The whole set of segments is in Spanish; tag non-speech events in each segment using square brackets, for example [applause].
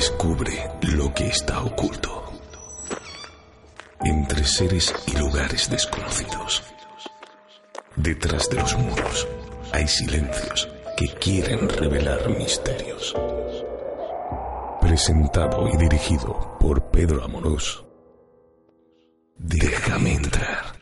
Descubre lo que está oculto entre seres y lugares desconocidos. Detrás de los muros hay silencios que quieren revelar misterios. Presentado y dirigido por Pedro Amorós. Déjame entrar.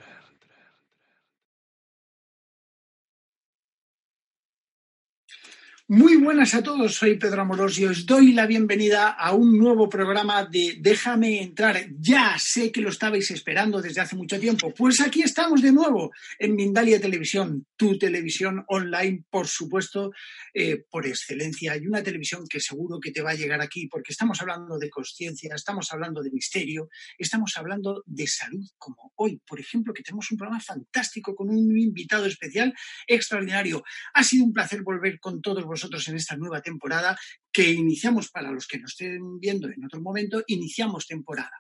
Muy buenas a todos, soy Pedro Amorós y os doy la bienvenida a un nuevo programa de Déjame entrar. Ya sé que lo estabais esperando desde hace mucho tiempo. Pues aquí estamos de nuevo en Mindalia Televisión, tu televisión online, por supuesto, eh, por excelencia. Y una televisión que seguro que te va a llegar aquí porque estamos hablando de conciencia, estamos hablando de misterio, estamos hablando de salud, como hoy, por ejemplo, que tenemos un programa fantástico con un invitado especial extraordinario. Ha sido un placer volver con todos vosotros nosotros en esta nueva temporada que iniciamos, para los que nos estén viendo en otro momento, iniciamos temporada.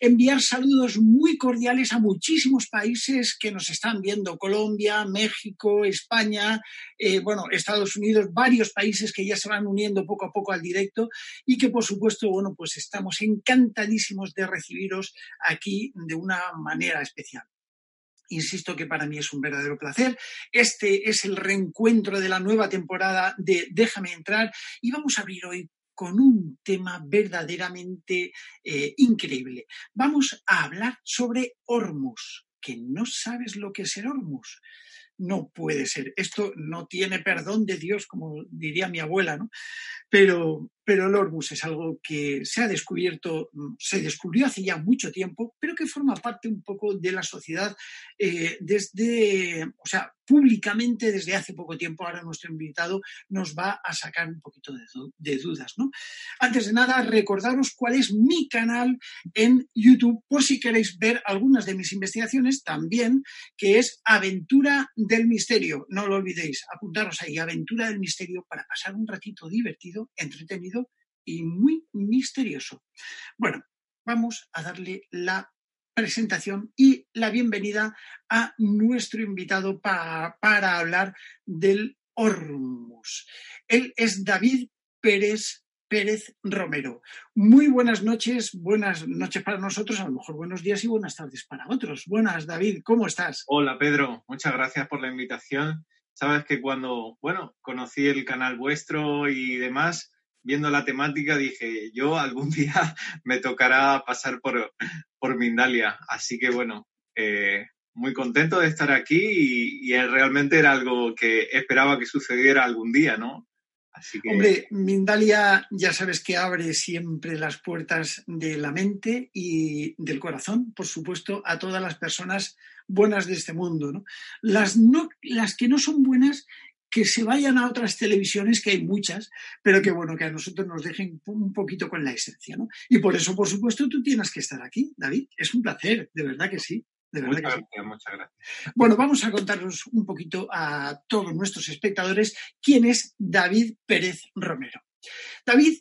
Enviar saludos muy cordiales a muchísimos países que nos están viendo, Colombia, México, España, eh, bueno, Estados Unidos, varios países que ya se van uniendo poco a poco al directo y que, por supuesto, bueno, pues estamos encantadísimos de recibiros aquí de una manera especial. Insisto que para mí es un verdadero placer. Este es el reencuentro de la nueva temporada de Déjame entrar y vamos a abrir hoy con un tema verdaderamente eh, increíble. Vamos a hablar sobre Hormus, que no sabes lo que es el Hormus. No puede ser. Esto no tiene perdón de Dios, como diría mi abuela, ¿no? Pero, pero el Hormuz es algo que se ha descubierto, mm, se descubrió hace ya mucho tiempo, pero que forma parte un poco de la sociedad eh, desde, o sea, públicamente desde hace poco tiempo. Ahora nuestro invitado nos va a sacar un poquito de, dudas, ¿no? Antes de nada, recordaros cuál es mi canal en YouTube, por si queréis ver algunas de mis investigaciones también, que es Aventura del Misterio. No lo olvidéis, apuntaros ahí, Aventura del Misterio, para pasar un ratito divertido, entretenido y muy misterioso. Bueno, vamos a darle la presentación y la bienvenida a nuestro invitado para, hablar del Hormus. Él es David Pérez Pérez Romero. Muy buenas noches, buenas noches para nosotros, a lo mejor buenos días y buenas tardes para otros. Buenas, David, ¿cómo estás? Hola, Pedro, muchas gracias por la invitación. Sabes que cuando, bueno, conocí el canal vuestro y demás, viendo la temática dije, yo algún [laughs] día me tocará pasar por, por Mindalia. Así que bueno, eh, muy contento de estar aquí y, realmente era algo que esperaba que sucediera algún día, ¿no? Así que... Hombre, Mindalia ya sabes que abre siempre las puertas de la mente y del corazón, por supuesto, a todas las personas buenas de este mundo. ¿no? Las, no, las que no son buenas que se vayan a otras televisiones, que hay muchas, pero que bueno, que a nosotros nos dejen un poquito con la esencia, ¿no? Y por eso, por supuesto, tú tienes que estar aquí, David. Es un placer, de verdad que sí. De verdad muchas gracias, muchas gracias. Bueno, vamos a contarnos un poquito a todos nuestros espectadores quién es David Pérez Romero. David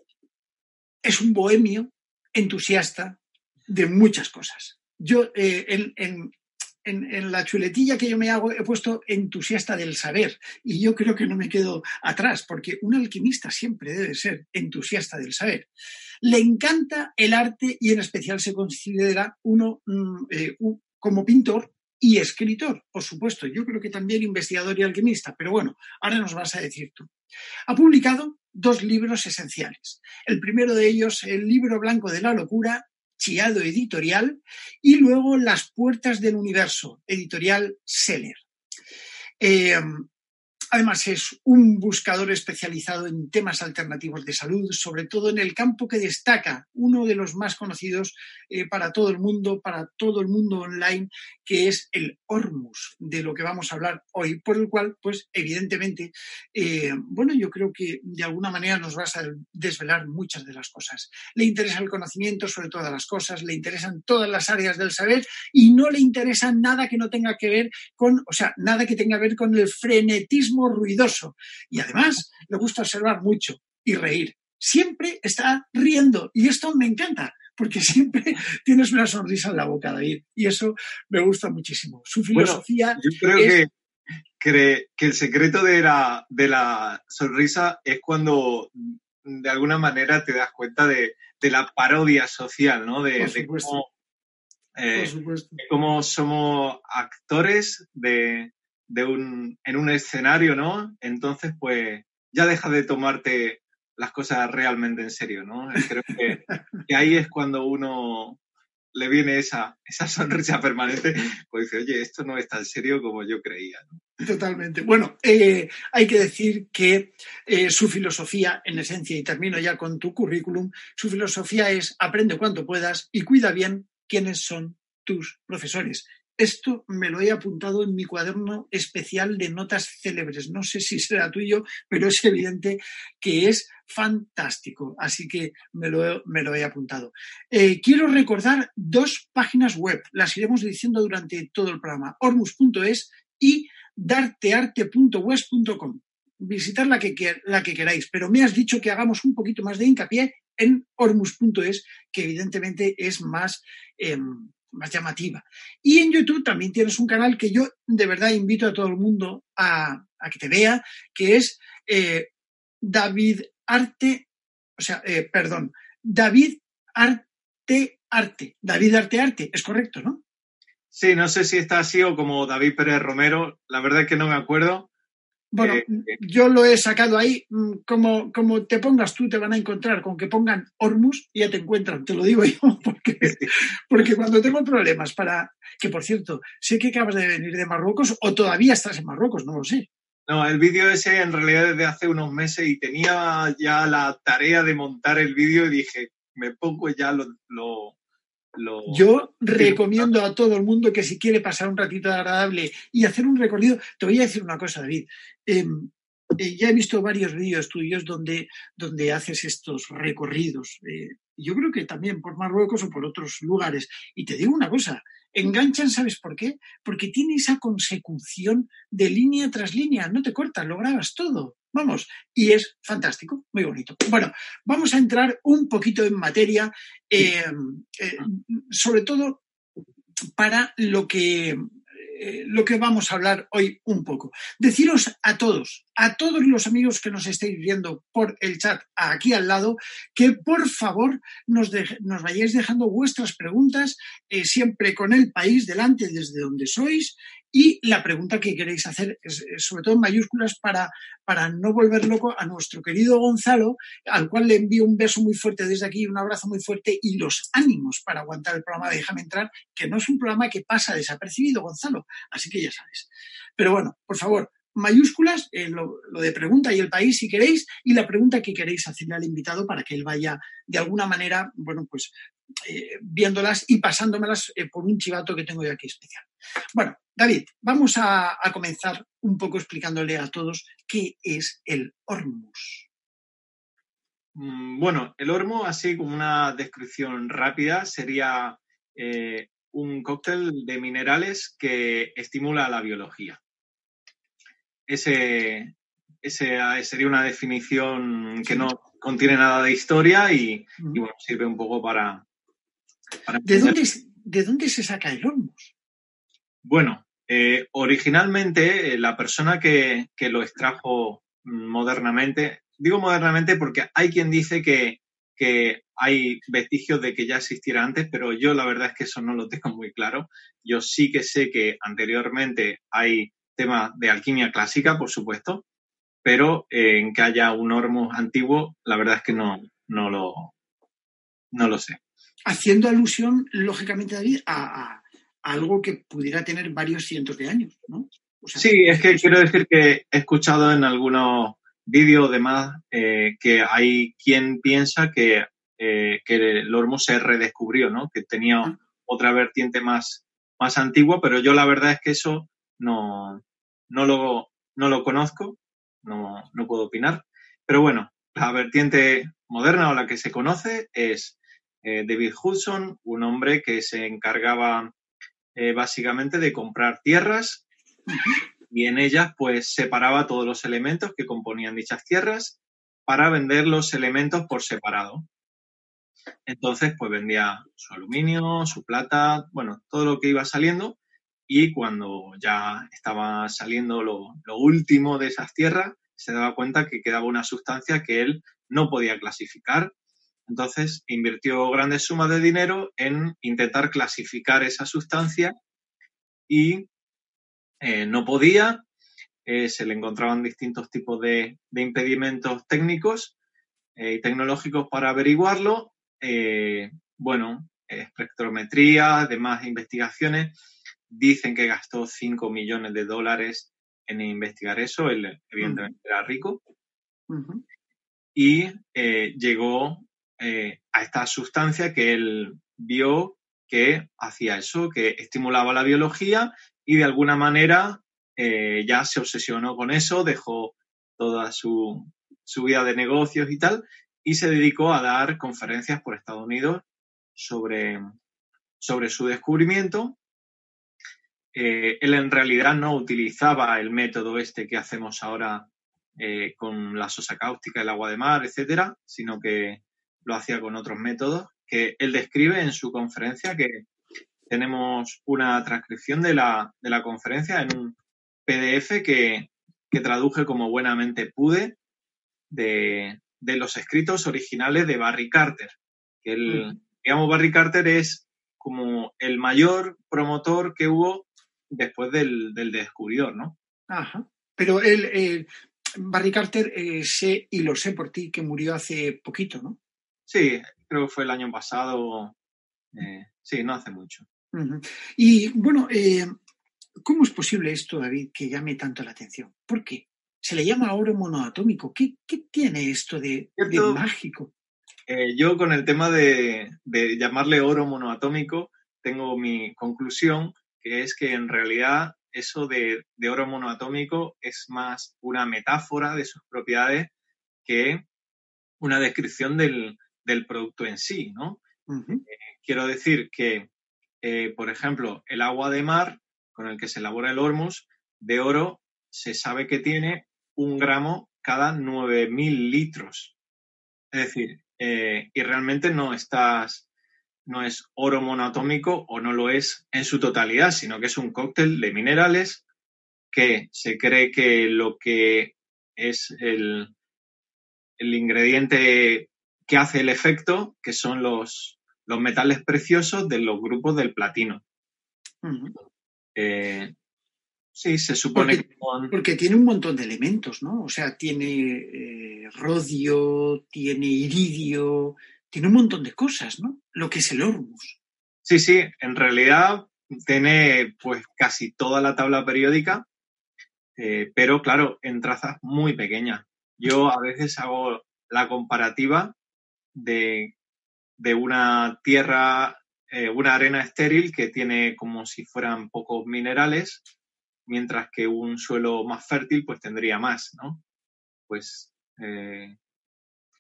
es un bohemio entusiasta de muchas cosas. Yo, eh, en, en, la chuletilla que yo me hago he puesto entusiasta del saber y yo creo que no me quedo atrás porque un alquimista siempre debe ser entusiasta del saber. Le encanta el arte y en especial se considera uno mm, eh, como pintor y escritor, por supuesto. Yo creo que también investigador y alquimista, pero bueno, ahora nos vas a decir tú. Ha publicado dos libros esenciales. El primero de ellos, el libro blanco de la locura, Chiado Editorial, y luego Las Puertas del Universo, editorial Seller. Eh, Además, es un buscador especializado en temas alternativos de salud, sobre todo en el campo que destaca, uno de los más conocidos eh, para todo el mundo, para todo el mundo online, que es el Hormus, de lo que vamos a hablar hoy, por el cual, pues, evidentemente, eh, bueno, yo creo que de alguna manera nos vas a desvelar muchas de las cosas. Le interesa el conocimiento sobre todas las cosas, le interesan todas las áreas del saber y no le interesa nada que no tenga que ver con, o sea, nada que tenga que ver con el frenetismo ruidoso. Y además le gusta observar mucho y reír. Siempre está riendo y esto me encanta porque [laughs] siempre tienes una sonrisa en la boca, David. Y eso me gusta muchísimo. Su filosofía. yo creo que, que, el secreto de la, de la sonrisa es cuando de alguna manera te das cuenta de, la parodia social, ¿no? De, eh, de cómo somos actores de, un, en un escenario, ¿no? Entonces, pues ya deja de tomarte las cosas realmente en serio, ¿no? Creo [laughs] que, ahí es cuando uno le viene esa, esa sonrisa permanente, pues dice, oye, esto no es tan serio como yo creía. Totalmente. Bueno, eh, hay que decir que eh, su filosofía, en esencia, y termino ya con tu currículum, su filosofía es aprende cuanto puedas y cuida bien quiénes son tus profesores. Esto me lo he apuntado en mi cuaderno especial de notas célebres. No sé si será tuyo, pero es evidente que es fantástico. Así que me lo, he apuntado. Eh, quiero recordar dos páginas web. Las iremos diciendo durante todo el programa. Ormus.es y dartearte.west.com. Visitar la que, la que queráis, pero me has dicho que hagamos un poquito más de hincapié en ormus.es, que evidentemente es más... Em, más llamativa. Y en YouTube también tienes un canal que yo de verdad invito a todo el mundo a, que te vea, que es eh, David Arte, o sea, eh, perdón, David Arte Arte. David Arte Arte, es correcto, ¿no? Sí, no sé si está así o como David Pérez Romero, la verdad es que no me acuerdo, bueno, eh, yo lo he sacado ahí, mm, como, como te pongas tú, te van a encontrar con que pongan Hormus y ya te encuentran, te lo digo [laughs] yo, porque, porque cuando tengo problemas para, que por cierto, sé que acabas de venir de Marruecos o todavía estás en Marruecos, no lo sé. No, el vídeo ese en realidad desde hace unos meses y tenía ya la tarea de montar el vídeo y dije, me pongo ya lo, yo recomiendo a todo el mundo que si quiere pasar un ratito agradable y hacer un recorrido, te voy a decir una cosa, David. Em, eh, ya he visto varios vídeos tuyos donde, donde haces estos recorridos. Eh, yo creo que también por Marruecos o por otros lugares. Y te digo una cosa, enganchan, ¿sabes por qué? Porque tiene esa consecución de línea tras línea, no te cortas, lo grabas todo. Vamos, y es fantástico, muy bonito. Bueno, vamos a entrar un poquito en materia, eh, eh, sobre todo para lo que eh, lo que vamos a hablar hoy un poco. Deciros a todos, a todos los amigos que nos estéis viendo por el chat aquí al lado, que por favor nos, nos vayáis dejando vuestras preguntas, siempre con el país delante desde donde sois y la pregunta que queréis hacer es, sobre todo en mayúsculas para, para no volver loco a nuestro querido Gonzalo, al cual le envío un beso muy fuerte desde aquí, un abrazo muy fuerte y los ánimos para aguantar el programa de Déjame entrar, que no es un programa que pasa desapercibido, Gonzalo. Así que ya sabes. Pero bueno, por favor, mayúsculas, eh, lo, de pregunta y el país si queréis, y la pregunta que queréis hacerle al invitado para que él vaya de alguna manera, bueno, pues eh, viéndolas y pasándomelas eh, por un chivato que tengo yo aquí especial. Bueno, David, vamos a, comenzar un poco explicándole a todos qué es el Hormus. Mm, bueno, el Hormus, así como una descripción rápida, sería eh, un cóctel de minerales que estimula la biología. Ese, sería una definición que no contiene nada de historia y, bueno, sirve un poco para... ¿De, dónde, ¿De dónde se saca el Hormus? Bueno, eh, originalmente eh, la persona que, lo extrajo modernamente, digo modernamente porque hay quien dice que, hay vestigios de que ya existiera antes, pero yo la verdad es que eso no lo [laughs] tengo muy claro. Yo sí que sé que anteriormente hay temas de alquimia clásica, por supuesto, pero eh, en que haya un hormus antiguo, la verdad es que no, no, lo, no lo sé. Haciendo alusión, lógicamente, David, a algo que pudiera tener varios cientos de años, ¿no? sí, es que quiero decir que he escuchado en algunos vídeos demás eh, que hay quien piensa que, eh, que el hormuz se redescubrió, ¿no? Que tenía ah. otra vertiente más, más antigua, pero yo la verdad es que eso no, no, lo, no lo conozco, no, no puedo opinar. Pero bueno, la vertiente moderna o la que se conoce es eh, David Hudson, un hombre que se encargaba eh, básicamente de comprar tierras y en ellas pues separaba todos los elementos que componían dichas tierras para vender los elementos por separado. Entonces pues vendía su aluminio, su plata, bueno, todo lo que iba saliendo y cuando ya estaba saliendo lo, lo último de esas tierras se daba cuenta que quedaba una sustancia que él no podía clasificar entonces, invirtió grandes sumas de dinero en intentar clasificar esa sustancia y eh, no podía. Eh, se le encontraban distintos tipos de, impedimentos técnicos eh, y tecnológicos para averiguarlo. bueno, espectrometría, demás investigaciones. Dicen que gastó 5 millones de dólares en investigar eso. Él, evidentemente, era rico. Y llegó eh, a esta sustancia que él vio que hacía eso, que estimulaba la biología y de alguna manera eh, ya se obsesionó con eso, dejó toda su, vida de negocios y tal, y se dedicó a dar conferencias por Estados Unidos sobre, sobre su descubrimiento. Eh, él en realidad no utilizaba el método este que hacemos ahora con la sosa cáustica, el agua de mar, etcétera, sino que lo hacía con otros métodos, que él describe en su conferencia, que tenemos una transcripción de la, conferencia en un PDF que, traduje como buenamente pude de, los escritos originales de Barry Carter. Que el, digamos, Barry Carter es como el mayor promotor que hubo después del, descubridor, ¿no? Ajá. Pero él, Barry Carter, eh, sé, y lo sé por ti, que murió hace poquito, ¿no? Sí, creo que fue el año pasado. Eh, sí, no hace mucho. Y bueno, eh, ¿cómo es posible esto, David, que llame tanto la atención? ¿Por qué? Se le llama oro monoatómico. ¿Qué, tiene esto de, mágico? Eh, yo con el tema de, llamarle oro monoatómico tengo mi conclusión, que es que en realidad eso de, de oro monoatómico es más una metáfora de sus propiedades que una descripción del, del producto en sí, ¿no? Eh, quiero decir que, eh, por ejemplo, el agua de mar con el que se elabora el hormus de oro se sabe que tiene un gramo cada 9.000 litros. Es decir, eh, y realmente no estás, no es oro monoatómico o no lo es en su totalidad, sino que es un cóctel de minerales que se cree que lo que es el, el ingrediente que hace el efecto, que son los, los metales preciosos de los grupos del platino. Eh, sí, se supone porque, que... Porque tiene un montón de elementos, ¿no? O sea, tiene eh, rodio, tiene iridio, tiene un montón de cosas, ¿no? Lo que es el Hormus. Sí, sí, en realidad tiene pues casi toda la tabla periódica, eh, pero claro, en trazas muy pequeñas. Yo a veces hago la comparativa de, una tierra, eh, una arena estéril que tiene como si fueran pocos minerales, mientras que un suelo más fértil pues tendría más, ¿no? Pues eh,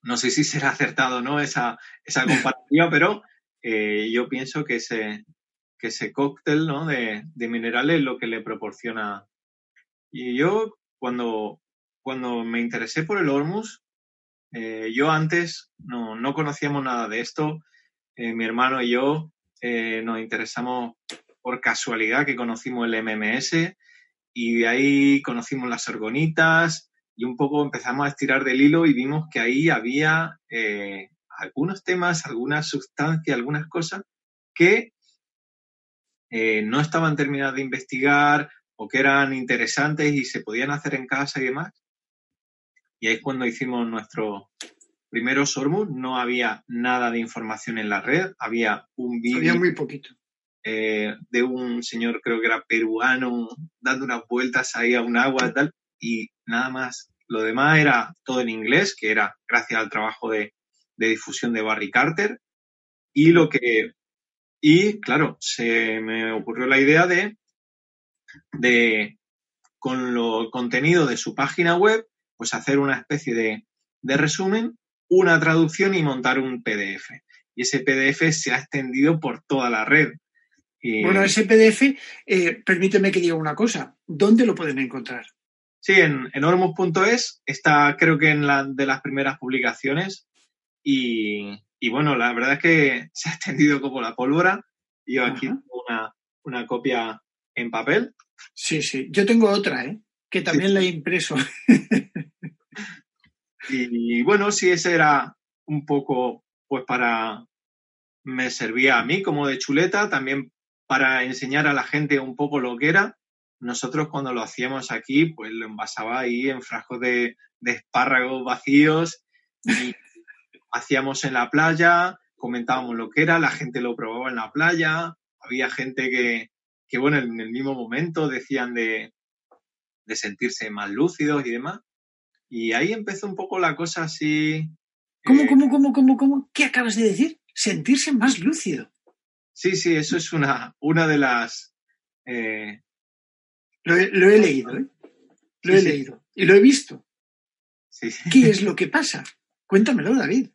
no sé si será acertado no esa, esa comparativa, [laughs] pero eh, yo pienso que ese, que ese cóctel ¿no? de, de, minerales es lo que le proporciona. Y yo cuando, cuando me interesé por el Hormus, eh, yo antes no, no, conocíamos nada de esto. Eh, mi hermano y yo eh, nos interesamos por casualidad que conocimos el MMS y de ahí conocimos las orgonitas y un poco empezamos a estirar del hilo y vimos que ahí había algunos temas, algunas sustancias, algunas cosas que no estaban terminadas de investigar o que eran interesantes y se podían hacer en casa y demás. Y ahí es cuando hicimos nuestro primero Sormus, no había nada de información en la red, había un vídeo. Había muy poquito. eh, de un señor, creo que era peruano, dando unas vueltas ahí a un agua y tal, y nada más. Lo demás era todo en inglés, que era gracias al trabajo de, de difusión de Barry Carter. Y lo que. Y claro, se me ocurrió la idea de. de con lo contenido de su página web, pues hacer una especie de, de resumen, una traducción y montar un PDF. Y ese PDF se ha extendido por toda la red. Bueno, ese PDF, eh, permíteme que diga una cosa. ¿Dónde lo pueden encontrar? Sí, en, en ormus.es está creo que en la de las primeras publicaciones y, y, bueno, la verdad es que [laughs] se ha extendido como la pólvora. Yo aquí tengo una, una, copia en papel. Sí, sí. Yo tengo otra, ¿eh? que también sí. la he impreso. [laughs] y, bueno, sí, ese era un poco, pues para, me servía a mí como de chuleta, también para enseñar a la gente un poco lo que era. Nosotros cuando lo hacíamos aquí, pues lo envasaba ahí en frascos de, de espárragos vacíos y [laughs] hacíamos en la playa, comentábamos lo que era, la gente lo probaba en la playa, había gente que, que bueno, en el mismo momento decían de, de sentirse más lúcidos y demás. Y ahí empezó un poco la cosa así. ¿Cómo, eh, cómo, cómo, cómo, cómo? ¿Qué acabas de decir? Sentirse más lúcido. Sí, sí, eso es una, una de las. Eh... Lo, he, lo, he, leído, ¿eh? Lo he sí. leído. Y lo he visto. Sí, ¿Qué es lo que pasa? Cuéntamelo, David.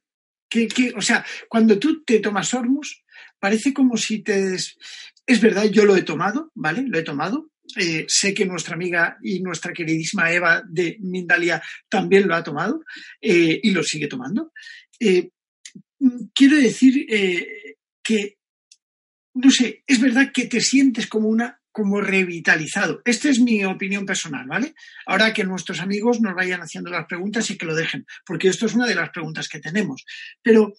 ¿Qué, qué, o sea, cuando tú te tomas Hormus, parece como si te. Des... Es verdad, yo lo he tomado, ¿vale? Lo he tomado. Eh, sé que nuestra amiga y nuestra queridísima Eva de Mindalia también lo ha tomado eh, y lo sigue tomando. Eh, quiero decir que, no sé, es verdad que te sientes como una como revitalizado. Esta es mi opinión personal, ¿vale? Ahora que nuestros amigos nos vayan haciendo las preguntas y que lo dejen, porque esto es una de las preguntas que tenemos. Pero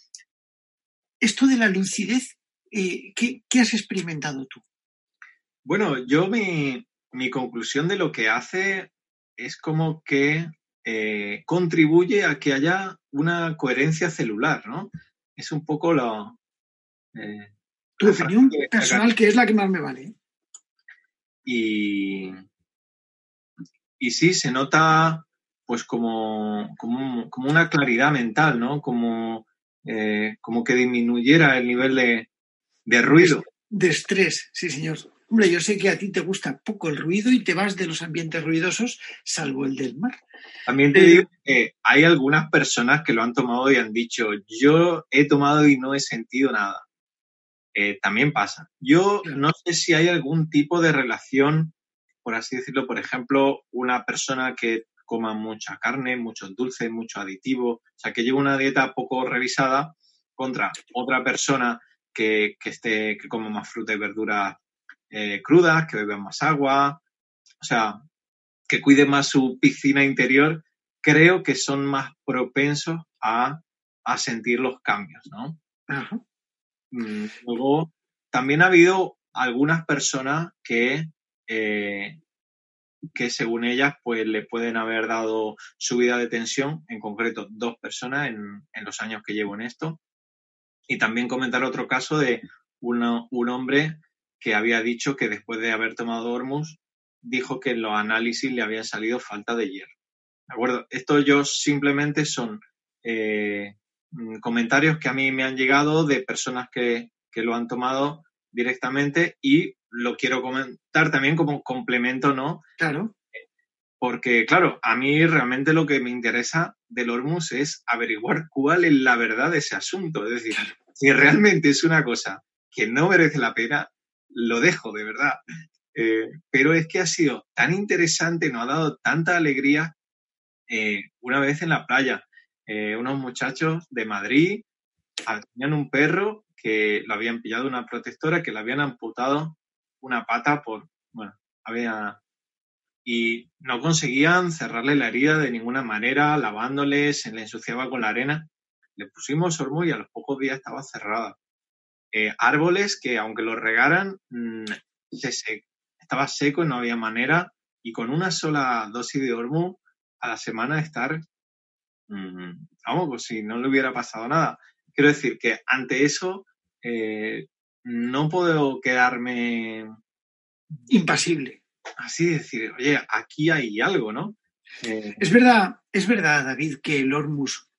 esto de la lucidez, eh, ¿qué, ¿qué, has experimentado tú? Bueno, yo mi, mi, conclusión de lo que hace es como que eh, contribuye a que haya una coherencia celular, ¿no? Es un poco lo... Eh, tu opinión personal, que es la que más me vale. Y, y sí, se nota pues como, como, como una claridad mental, ¿no? Como, eh, como que disminuyera el nivel de, de ruido. De estrés, sí, señor. Hombre, yo sé que a ti te gusta poco el ruido y te vas de los ambientes ruidosos, salvo el del mar. También te digo que hay algunas personas que lo han tomado y han dicho, yo he tomado y no he sentido nada. Eh, también pasa. Yo claro. no sé si hay algún tipo de relación, por así decirlo, por ejemplo, una persona que coma mucha carne, muchos dulces, mucho aditivo, o sea, que lleva una dieta poco revisada contra otra persona que, que esté, que coma más fruta y verdura eh, crudas, que beba más agua, o sea, que cuide más su piscina interior, creo que son más propensos a, a sentir los cambios, ¿no? Ajá. Luego, también ha habido algunas personas que, eh, que según ellas, pues le pueden haber dado subida de tensión, en concreto dos personas en, en los años que llevo en esto. Y también comentar otro caso de un hombre que había dicho que después de haber tomado Hormus, dijo que en los análisis le había salido falta de hierro. ¿De acuerdo? Esto yo simplemente son eh, comentarios que a mí me han llegado de personas que, que, lo han tomado directamente y lo quiero comentar también como complemento, ¿no? Claro. Porque, claro, a mí realmente lo que me interesa del Hormus es averiguar cuál es la verdad de ese asunto. Es decir, si realmente es una cosa que no merece la pena, lo dejo, de verdad. Eh, pero es que ha sido tan interesante, nos ha dado tanta alegría eh, una vez en la playa. Eh, unos muchachos de Madrid tenían un perro que lo habían pillado una protectora, que le habían amputado una pata por, bueno, había... Y no conseguían cerrarle la herida de ninguna manera, lavándole, se le ensuciaba con la arena. Le pusimos hormo y a los pocos días estaba cerrada. Eh, árboles que aunque los regaran, mmm, se, estaba seco y no había manera. Y con una sola dosis de hormo a la semana estar, mmm, vamos, pues si no le hubiera pasado nada. Quiero decir que ante eso, eh, no puedo quedarme impasible. Así decir, oye, aquí hay algo, ¿no? Eh, es verdad, es verdad, David, que el Hormus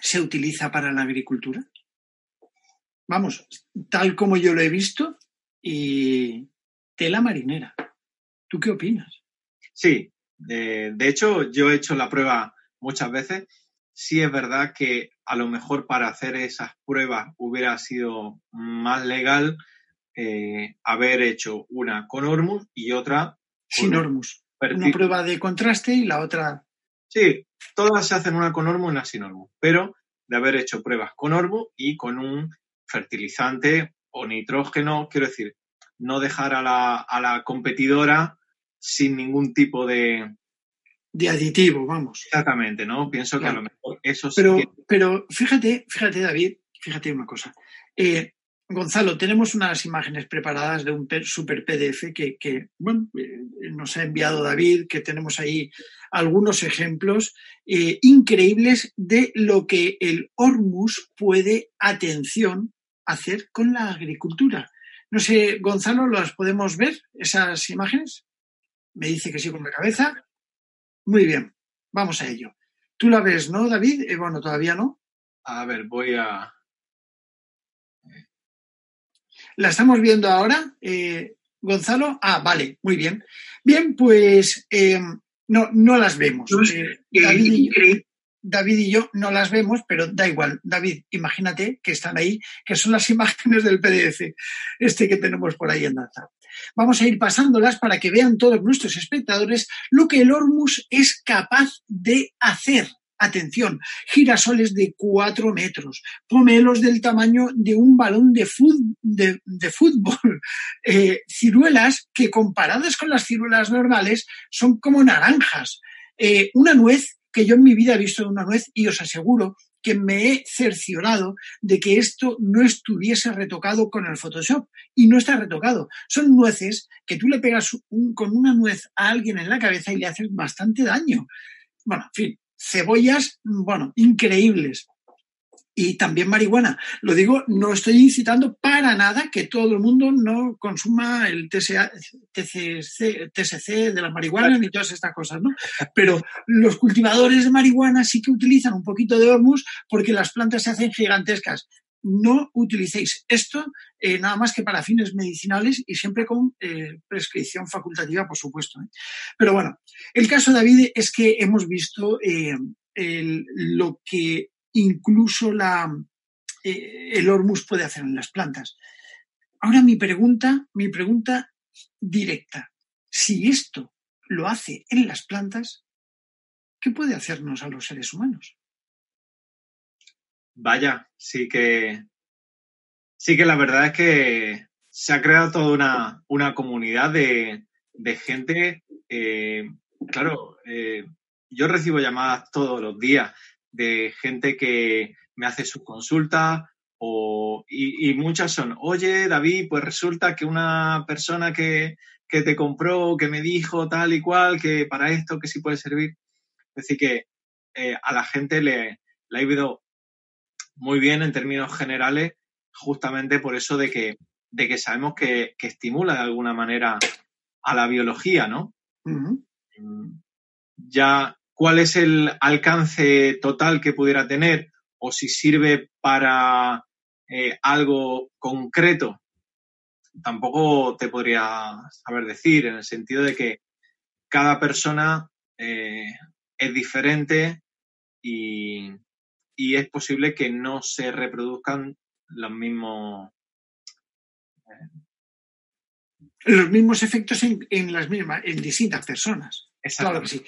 se utiliza para la agricultura. Vamos, tal como yo lo he visto, y tela marinera. ¿Tú qué opinas? Sí, de hecho, yo he hecho la prueba muchas veces. Sí es verdad que a lo mejor para hacer esas pruebas hubiera sido más legal eh, haber hecho una con Hormus y otra sin Hormus. Una prueba de contraste y la otra. Sí, todas se hacen una con Hormus y una sin Hormus, pero de haber hecho pruebas con Hormus y con un fertilizante o nitrógeno, quiero decir, no dejar a la, a la competidora sin ningún tipo de... De aditivo, vamos. Exactamente, ¿no? Pienso que a lo mejor eso pero, Pero fíjate, fíjate, David, fíjate una cosa. Eh, Gonzalo, tenemos unas imágenes preparadas de un super PDF que, bueno, eh, nos ha enviado David, que tenemos ahí algunos ejemplos eh, increíbles de lo que el Hormus puede, atención, hacer con la agricultura. No sé, Gonzalo, ¿las podemos ver, esas imágenes? Me dice que sí con la cabeza. Muy bien, vamos a ello. Tú la ves, ¿no, David? Eh, bueno, todavía no. A ver, voy a, ¿La estamos viendo ahora, eh, Gonzalo? Ah, vale, muy bien. Bien, pues eh, no, no las vemos. David, y yo, no las vemos, pero da igual. David, imagínate que están ahí, que son las [laughs] imágenes del PDF, este que tenemos por ahí en data. Vamos a ir pasándolas para que vean todos nuestros espectadores lo que el Hormus es capaz de hacer atención, girasoles de cuatro metros, pomelos del tamaño de un balón de, fútbol, [laughs] eh, ciruelas que comparadas con las ciruelas normales son como naranjas, eh, una nuez que yo en mi vida he visto una nuez y os aseguro que me he cerciorado de que esto no estuviese retocado con el Photoshop. Y no está retocado. Son nueces que tú le pegas con una nuez a alguien en la cabeza y le haces bastante daño. Bueno, en fin, cebollas, bueno, increíbles. Y también marihuana. Lo digo, no estoy incitando para nada que todo el mundo no consuma el TCC, de la marihuana ni todas estas cosas, ¿no? Pero los cultivadores de marihuana sí que utilizan un poquito de hormus porque las plantas se hacen gigantescas no utilicéis esto eh, nada más que para fines medicinales y siempre con eh, prescripción facultativa, por supuesto. ¿eh? Pero bueno, el caso, David, es que hemos visto lo que incluso la, el Hormus puede hacer en las plantas. Ahora mi pregunta, mi pregunta directa, si esto lo hace en las plantas, ¿qué puede hacernos a los seres humanos? Vaya, sí que. Sí que la verdad es que se ha creado toda una, comunidad de, gente. Eh, claro, eh, yo recibo llamadas todos los días de gente que me hace sus consultas o, y, muchas son, oye David, pues resulta que una persona que, te compró, que me dijo tal y cual, que para esto, que sí puede servir. Es decir, que eh, a la gente le, le ha ido muy bien en términos generales, justamente por eso de que, de que sabemos que, estimula de alguna manera a la biología, ¿no? Mm, ya, ¿cuál es el alcance total que pudiera tener? O si sirve para eh, algo concreto, tampoco te podría saber decir, en el sentido de que cada persona eh, es diferente y, y es posible que no se reproduzcan los mismos los mismos efectos en, las mismas, en distintas personas. Claro que sí.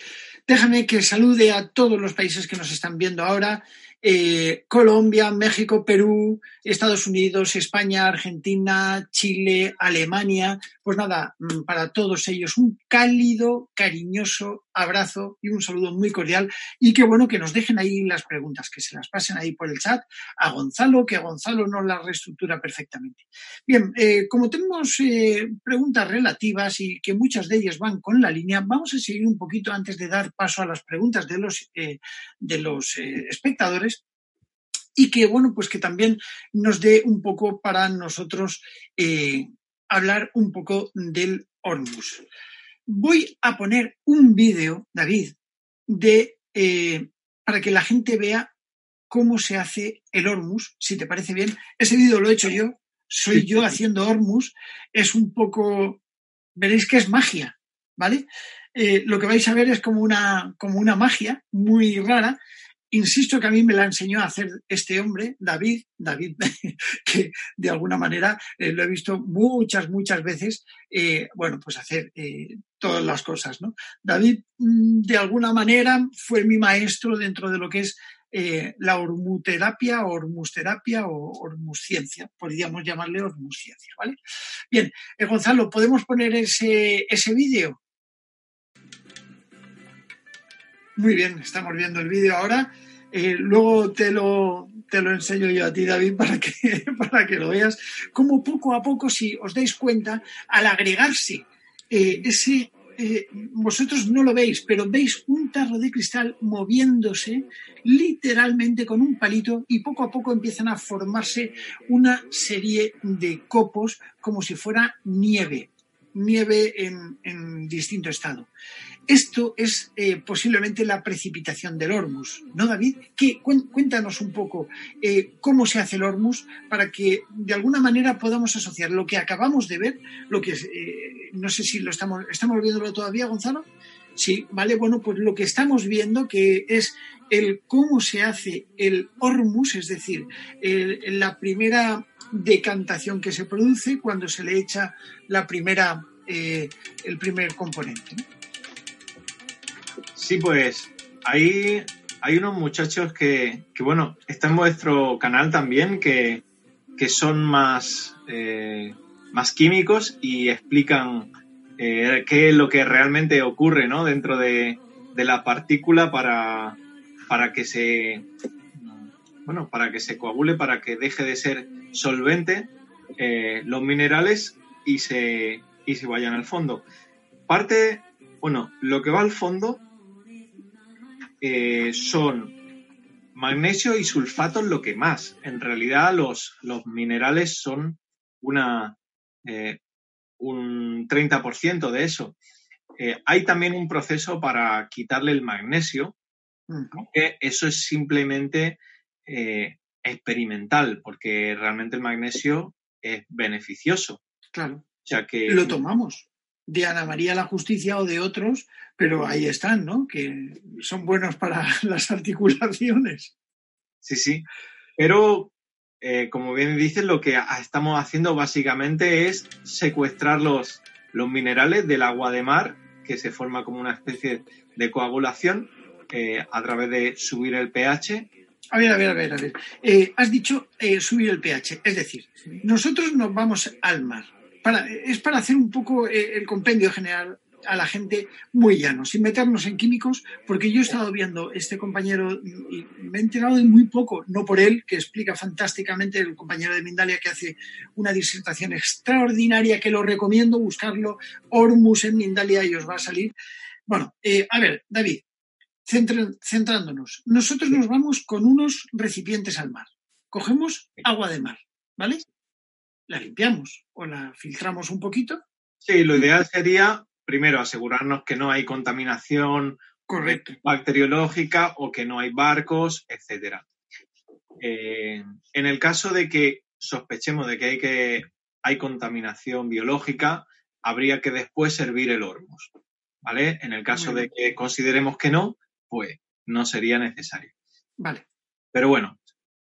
Déjame que salude a todos los países que nos están viendo ahora eh, Colombia, México, Perú, Estados Unidos, España, Argentina, Chile, Alemania. Pues nada, mm, para todos ellos un cálido, cariñoso abrazo y un saludo muy cordial. Y qué bueno que nos dejen ahí las preguntas, que se las pasen ahí por el chat a Gonzalo, que Gonzalo nos las reestructura perfectamente. Bien, eh, como tenemos eh, preguntas relativas y que muchas de ellas van con la línea, vamos a seguir un poquito antes de dar paso a las preguntas de los, de los espectadores y que, bueno, pues que también nos dé un poco para nosotros eh, hablar un poco del Hormuz. Voy a poner un vídeo, David, de, eh, para que la gente vea cómo se hace el Hormuz, si te parece bien. Ese vídeo lo he hecho yo, soy yo haciendo Hormuz, es un poco, veréis que es magia, ¿vale? Eh, lo que vais a ver es como una, como una magia muy rara. Insisto que a mí me la enseñó a hacer este hombre, David, David, [laughs] que de alguna manera eh, lo he visto muchas, muchas veces, eh, bueno, pues hacer todas las cosas, ¿no? David, mm, de alguna manera, fue mi maestro dentro de lo que es la hormuterapia, hormusterapia o hormusciencia, podríamos llamarle hormusciencia, ¿vale? Bien, Gonzalo, ¿podemos poner ese, ese vídeo? Muy bien, estamos viendo el vídeo ahora. Eh, luego te lo, te lo enseño yo a ti, David, [laughs] para que, para que lo veas. Como poco a poco, si os dais cuenta, al agregarse eh, ese, eh, vosotros no lo veis, pero veis un tarro de cristal moviéndose literalmente con un palito y poco a poco empiezan a formarse una serie de copos como si fuera nieve, nieve en, en distinto estado. Esto es eh, posiblemente la precipitación del Hormus, ¿no, David? cuéntanos un poco eh, cómo se hace el Hormus para que de alguna manera podamos asociar lo que acabamos de ver, lo que eh, no sé si lo estamos, estamos viéndolo todavía, Gonzalo. Sí, vale, bueno, pues lo que estamos viendo que es el cómo se hace el Hormus, es decir, la primera decantación que se produce cuando se le echa la primera, el primer componente. Sí, pues hay, hay unos muchachos que, bueno, están en vuestro canal también, que, son más, eh, más químicos y explican eh, qué es lo que realmente ocurre ¿no? dentro de, la partícula para, para que se bueno, para que se coagule, para que deje de ser solvente eh, los minerales y se, y se vayan al fondo. Parte, bueno, lo que va al fondo eh, son magnesio y sulfato lo que más. En realidad los, los minerales son una, eh, un 30% de eso. Eh, hay también un proceso para quitarle el magnesio, que eso es simplemente experimental, porque realmente el magnesio es beneficioso. Claro. ya que, lo tomamos de Ana María la Justicia o de otros, pero ahí están, ¿no? Que son buenos para [laughs] las articulaciones. Sí, sí. Pero, eh, como bien dices, lo que estamos haciendo básicamente es secuestrar los, los minerales del agua de mar, que se forma como una especie de coagulación eh, a través de subir el pH. A ver, a ver, a ver, a ver. Eh, has dicho subir el pH, es decir, nosotros nos vamos al mar es para hacer un poco eh, el compendio general a la gente muy llano, sin meternos en químicos, porque yo he estado viendo este compañero y me he enterado de muy poco, no por él, que explica fantásticamente, el compañero de Mindalia que hace una disertación extraordinaria, que lo recomiendo buscarlo, Ormus en Mindalia y os va a salir. Bueno, eh, a ver, David, centrándonos, nosotros nos vamos con unos recipientes al mar, cogemos agua de mar, ¿vale? La limpiamos o la filtramos un poquito. Sí, lo ideal sería primero asegurarnos que no hay contaminación bacteriológica o que no hay barcos, etcétera. Eh, en el caso de que sospechemos de que hay, que hay contaminación biológica, habría que después servir el hormos. ¿Vale? En el caso de que consideremos que no, pues no sería necesario. Vale. Pero bueno,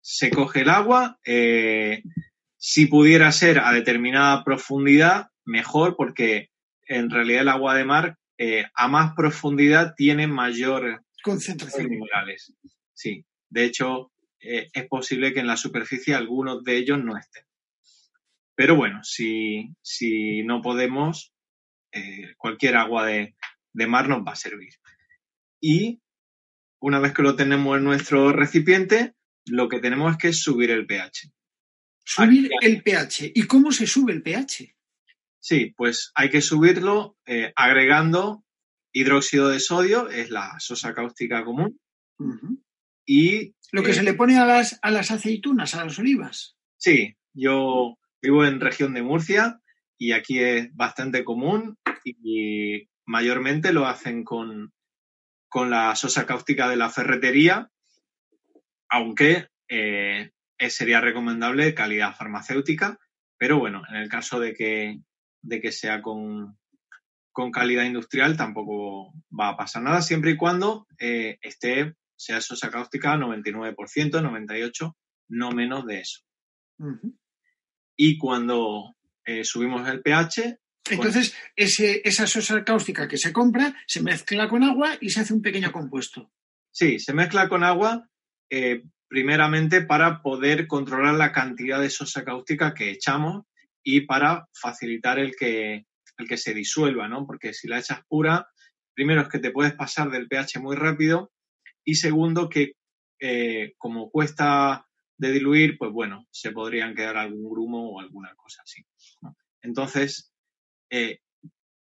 se coge el agua, eh, si pudiera ser a determinada profundidad, mejor, porque en realidad el agua de mar eh, a más profundidad tiene mayor concentración de minerales. Sí, de hecho eh, es posible que en la superficie algunos de ellos no estén. Pero bueno, si, si no podemos, eh, cualquier agua de, de mar nos va a servir. Y una vez que lo tenemos en nuestro recipiente, lo que tenemos es que subir el pH. Subir el pH. ¿Y cómo se sube el pH? Sí, pues hay que subirlo eh, agregando hidróxido de sodio, es la sosa cáustica común, y Lo que Eh, se le pone a las, a las aceitunas, a las olivas. Sí, yo vivo en región de Murcia y aquí es bastante común y mayormente lo hacen con, con la sosa cáustica de la ferretería, aunque eh, eh, sería recomendable calidad farmacéutica, pero bueno, en el caso de que, de que sea con, con calidad industrial tampoco va a pasar nada, siempre y cuando eh, esté, sea sosa cáustica 99%, 98%, no menos de eso. Y cuando eh, subimos el pH, Entonces, ese, esa sosa cáustica que se compra se mezcla con agua y se hace un pequeño compuesto. sí, se mezcla con agua eh, primeramente para poder controlar la cantidad de sosa cáustica que echamos y para facilitar el que, el que se disuelva, ¿no? Porque si la echas pura, primero es que te puedes pasar del pH muy rápido y segundo que eh, como cuesta de diluir, pues bueno, se podrían quedar algún grumo o alguna cosa así. Entonces, eh,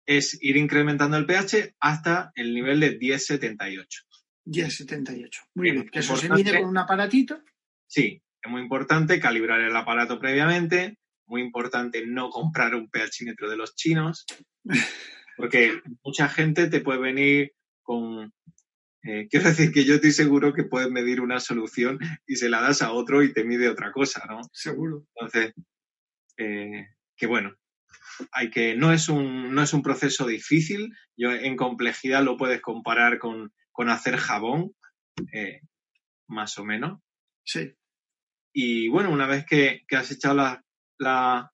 es ir incrementando el pH hasta el nivel de 1078. 1078. Muy Bien, bien. Que eso se mide con un aparatito. Sí, es muy importante calibrar el aparato previamente, muy importante no comprar un pHímetro de los chinos, [laughs] porque mucha gente te puede venir con... eh, [laughs] quiero decir que yo estoy seguro que puedes medir una solución y se la das a otro y te mide otra cosa, ¿no? Seguro. Entonces, eh, que bueno, hay que, no es un, no es un proceso difícil, yo en complejidad lo puedes comparar con, con hacer jabón, eh, más o menos. Sí. Y bueno, una vez que, que has echado la, la,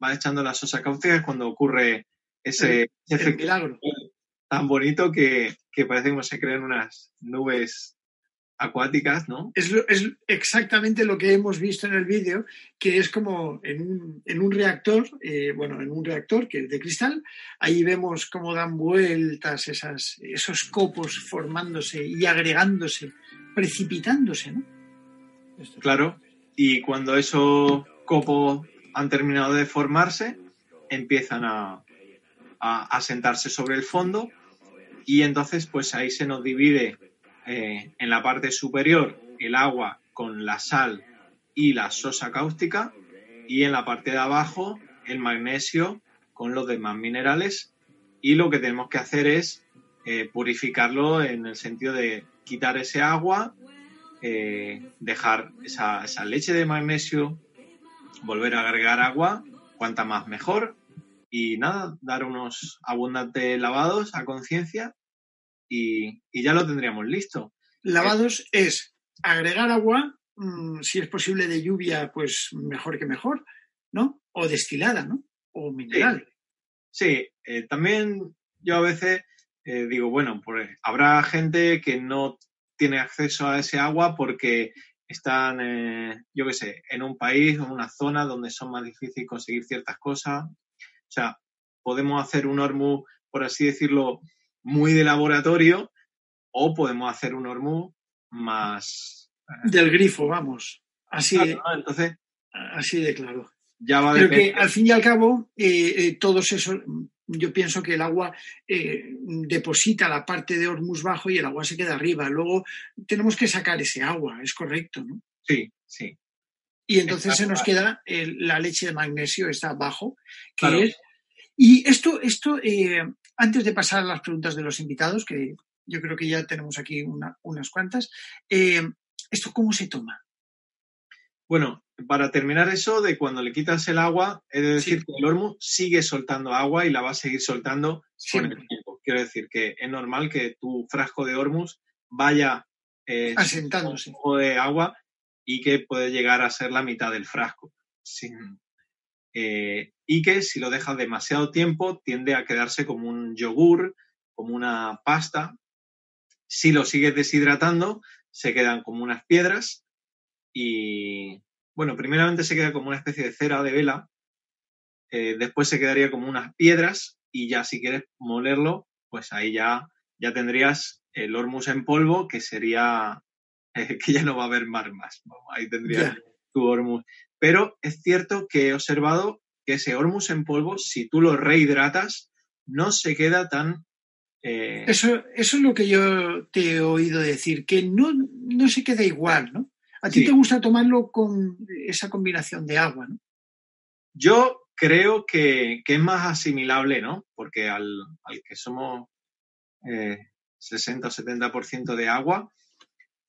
vas echando la sosa cáustica es cuando ocurre ese, ese El efecto milagro. tan bonito que, que parece como se crean unas nubes acuáticas, ¿no? Es, lo- es exactamente lo que hemos visto en el vídeo, que es como en un, en un reactor, eh, bueno, en un reactor que es de cristal, ahí vemos cómo dan vueltas esas, esos copos formándose y agregándose, precipitándose, ¿no? Claro. Y cuando esos copos han terminado de formarse, empiezan a, a, a sentarse sobre el fondo y entonces pues ahí se nos divide eh, en la parte superior el agua con la sal y la sosa cáustica y en la parte de abajo el magnesio con los demás minerales y lo que tenemos que hacer es eh, purificarlo en el sentido de quitar ese agua, eh, dejar esa, esa leche de magnesio, volver a agregar agua, cuanta más mejor. Y nada, dar unos abundantes lavados a conciencia y, y ya lo tendríamos listo. Lavados es agregar agua, mm, si es posible de lluvia, pues mejor que mejor, ¿no? O destilada, ¿no? O mineral. Sí, eh, también yo a veces eh, digo, bueno, pues habrá gente que no tiene acceso a ese agua porque están, eh, yo qué sé, en un país o en una zona donde son más difíciles conseguir ciertas cosas. O sea, podemos hacer un hormuz, por así decirlo, muy de laboratorio o podemos hacer un hormuz más... Del grifo, vamos. Así, de, Claro, ¿no? Entonces, así de claro. ya va a Pero que al fin y al cabo, eh, eh, todos esos, yo pienso que el agua eh, deposita la parte de Hormuz bajo y el agua se queda arriba. Luego tenemos que sacar ese agua, es correcto, ¿no? Sí, sí. Y entonces se nos queda el- la leche de magnesio, está abajo, que Claro. es... Y esto, esto eh, antes de pasar a las preguntas de los invitados, que yo creo que ya tenemos aquí una- unas cuantas, eh, ¿esto cómo se toma? Bueno, para terminar eso de cuando le quitas el agua, he de decir Sí. que el hormuz sigue soltando agua y la va a seguir soltando con el tiempo. Quiero decir que es normal que tu frasco de hormuz vaya eh, Asentándose. un poco de agua y que puede llegar a ser la mitad del frasco. Eh, y que si lo dejas demasiado tiempo tiende a quedarse como un yogur, como una pasta. Si lo sigues deshidratando, se quedan como unas piedras y, bueno, primeramente se queda como una especie de cera de vela, eh, después se quedaría como unas piedras y ya si quieres molerlo, pues ahí ya, ya tendrías el hormus en polvo, que sería, [laughs] eh, que ya no va a haber mar más, ahí tendrías tu hormus. Pero es cierto que he observado que ese hormus en polvo, si tú lo rehidratas, no se queda tan... eh, Eso, eso es lo que yo te he oído decir, que no, no se queda igual, ¿no? A ti te gusta tomarlo con esa combinación de agua, ¿no? Yo creo que, es más asimilable, ¿no? Porque al, que somos 60 o 70% de agua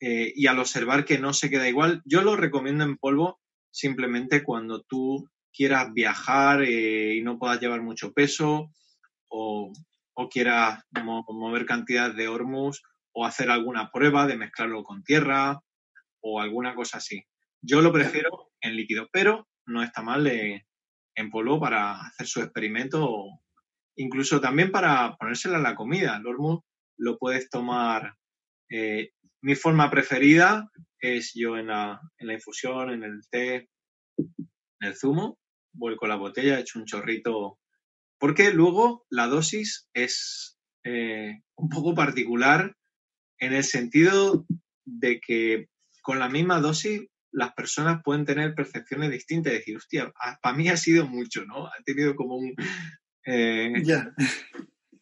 eh, y al observar que no se queda igual, yo lo recomiendo en polvo simplemente cuando tú quieras viajar eh, y no puedas llevar mucho peso o, quieras mover cantidad de hormus o hacer alguna prueba de mezclarlo con tierra o alguna cosa así. Yo lo prefiero en líquido, pero no está mal en polvo para hacer su experimento o incluso también para ponérsela a la comida. El hormus lo puedes tomar. Eh, mi forma preferida es yo en la, en la infusión, en el té, en el zumo, vuelco la botella, echo un chorrito, porque luego la dosis es eh, un poco particular en el sentido de que con la misma dosis las personas pueden tener percepciones distintas, decir, hostia, para mí ha sido mucho, ¿no? Ha tenido como un... Eh,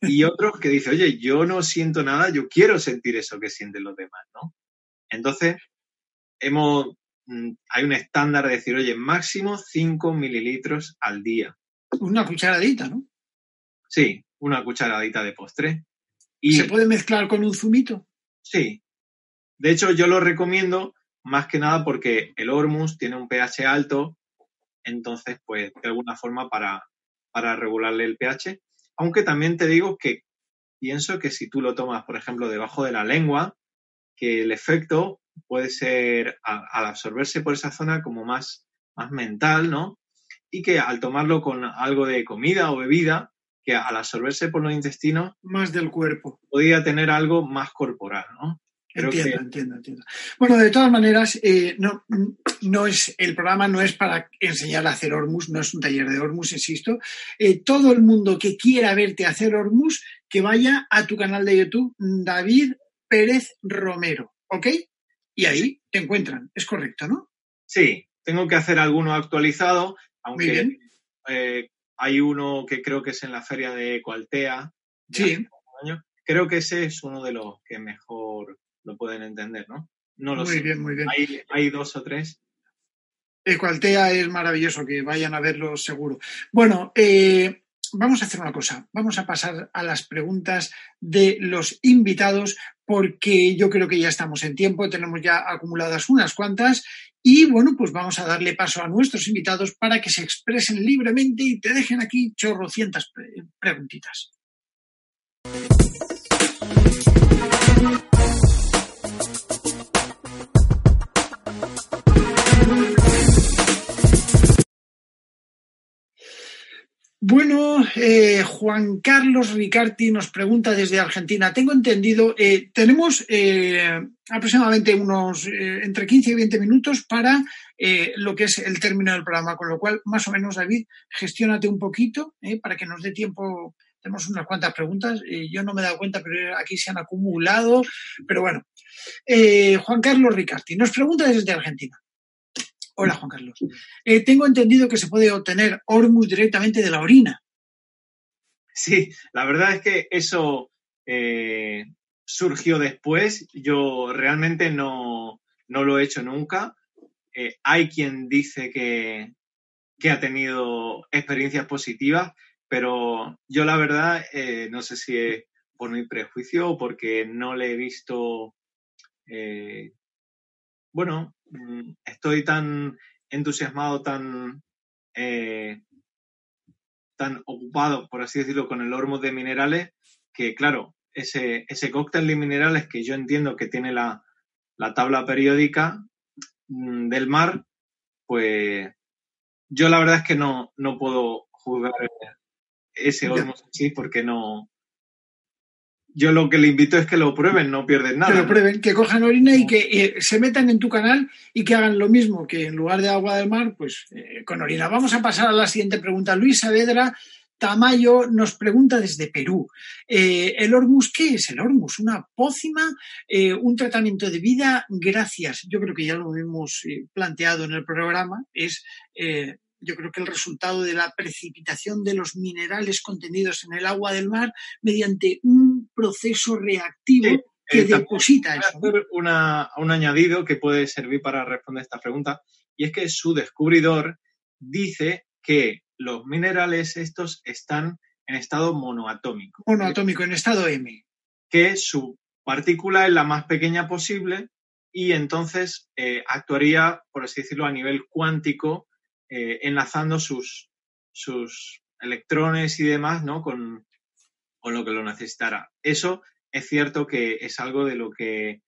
y otros que dicen, oye, yo no siento nada, yo quiero sentir eso que sienten los demás, ¿no? Entonces, hemos, hay un estándar de decir, oye, máximo 5 mililitros al día. Una cucharadita, ¿no? Sí, una cucharadita de postre. Y, ¿Se puede mezclar con un zumito? Sí. De hecho, yo lo recomiendo más que nada porque el Hormus tiene un pH alto, entonces, pues, de alguna forma para, para regularle el pH. Aunque también te digo que pienso que si tú lo tomas, por ejemplo, debajo de la lengua, que el efecto puede ser al absorberse por esa zona como más, más mental, ¿no? Y que al tomarlo con algo de comida o bebida, que al absorberse por los intestinos... Más del cuerpo. Podría tener algo más corporal, ¿no? entiendo, entiendo, entiendo. Bueno, de todas maneras, eh, no, no es, el programa no es para enseñar a hacer Hormus, no es un taller de Hormus, insisto. Eh, todo el mundo que quiera verte hacer Hormus, que vaya a tu canal de YouTube, David Pérez Romero, ¿ok? Y ahí te encuentran, es correcto, ¿no? Sí, tengo que hacer alguno actualizado, aunque eh, hay uno que creo que es en la feria de Coaltea. Sí. Creo que ese es uno de los que mejor lo pueden entender, ¿no? No lo muy bien, muy bien. Hay, dos o tres. Ecualtea es maravilloso, que vayan a verlo seguro. Bueno, eh, vamos a hacer una cosa. Vamos a pasar a las preguntas de los invitados, porque yo creo que ya estamos en tiempo, tenemos ya acumuladas unas cuantas. Y bueno, pues vamos a darle paso a nuestros invitados para que se expresen libremente y te dejen aquí chorrocientas preguntitas. Bueno, eh, Juan Carlos Ricarti nos pregunta desde Argentina. Tengo entendido, eh, tenemos eh, aproximadamente unos entre 15 y 20 minutos para lo que es el término del programa, con lo cual, más o menos, David, gestiónate un poquito para que nos dé tiempo. Tenemos unas cuantas preguntas. yo no me he dado cuenta, pero aquí se han acumulado. Pero bueno, Juan Carlos Ricarti nos pregunta desde Argentina. Hola, Juan Carlos. Eh, tengo entendido que se puede obtener Hormus directamente de la orina. Sí, la verdad es que eso eh, surgió después. Yo realmente no, lo he hecho nunca. Eh, hay quien dice que, ha tenido experiencias positivas, pero yo la verdad no sé si es por mi prejuicio o porque no le he visto bueno, estoy tan entusiasmado, tan, eh, tan ocupado, por así decirlo, con el hormo de minerales, que claro, ese, ese cóctel de minerales que yo entiendo que tiene la, tabla periódica mm, del mar, pues yo la verdad es que no, no puedo juzgar ese hormo así porque no, yo lo que le invito es que lo prueben, no pierden nada. Que lo prueben, que cojan orina y que eh, se metan en tu canal y que hagan lo mismo, que en lugar de agua del mar, pues eh, con orina. Vamos a pasar a la siguiente pregunta. Luis Saavedra Tamayo nos pregunta desde Perú. Eh, ¿El Hormus qué es el Hormus? ¿Una pócima? ¿Un tratamiento de vida? Gracias. Yo creo que ya lo hemos planteado en el programa. Es yo creo que el resultado de la precipitación de los minerales contenidos en el agua del mar mediante un proceso reactivo que deposita eso. Hacer una, un añadido que puede servir para responder esta pregunta, y es que su descubridor dice que los minerales estos están en estado monoatómico. Monoatómico, en estado M. Que su partícula es la más pequeña posible y entonces eh, actuaría, por así decirlo, a nivel cuántico, eh, enlazando sus, sus electrones y demás, ¿no? Con, con, lo que lo necesitara. Eso es cierto que es algo de lo que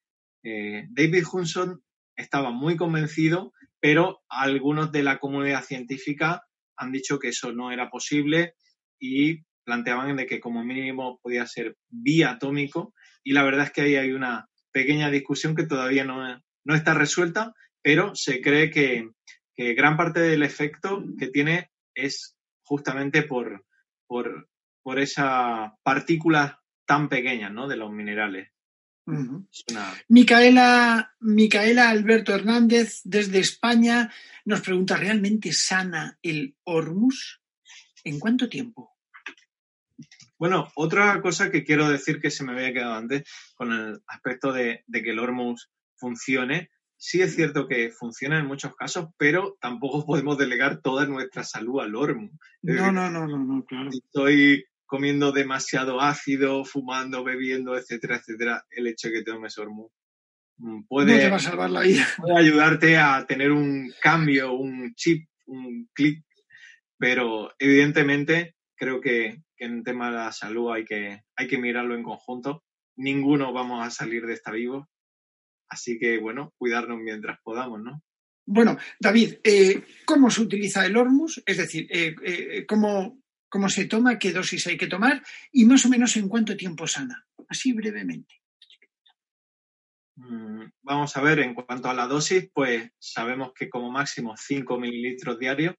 eh, David Hudson estaba muy convencido, pero algunos de la comunidad científica han dicho que eso no era posible y planteaban de que como mínimo podía ser biatómico y la verdad es que ahí hay una pequeña discusión que todavía no, no está resuelta, pero se cree que, que, gran parte del efecto que tiene es justamente por, por, por esa partícula tan pequeña ¿no? de los minerales. Micaela, Micaela Alberto Hernández desde España nos pregunta, ¿realmente sana el Hormus? ¿En cuánto tiempo? Bueno, otra cosa que quiero decir que se me había quedado antes con el aspecto de, que el Hormus funcione. Sí es cierto que funciona en muchos casos, pero tampoco [laughs] podemos delegar toda nuestra salud al Hormus. No, no, no, no, no, claro. Estoy comiendo demasiado ácido, fumando, bebiendo, etcétera, etcétera, el hecho de que tomes hormuz mm, puede, va a salvar la vida. [laughs] puede ayudarte a tener un cambio, un chip, un clic, pero evidentemente creo que, en el tema de la salud hay que, hay que mirarlo en conjunto. Ninguno vamos a salir de esta vivo, así que bueno, cuidarnos mientras podamos, ¿no? Bueno, David, eh, ¿cómo se utiliza el Hormus? Es decir, eh, eh, ¿cómo, cómo se toma, qué dosis hay que tomar y más o menos en cuánto tiempo sana. Así brevemente. Mm, vamos a ver, en cuanto a la dosis, pues sabemos que como máximo 5 mililitros diarios.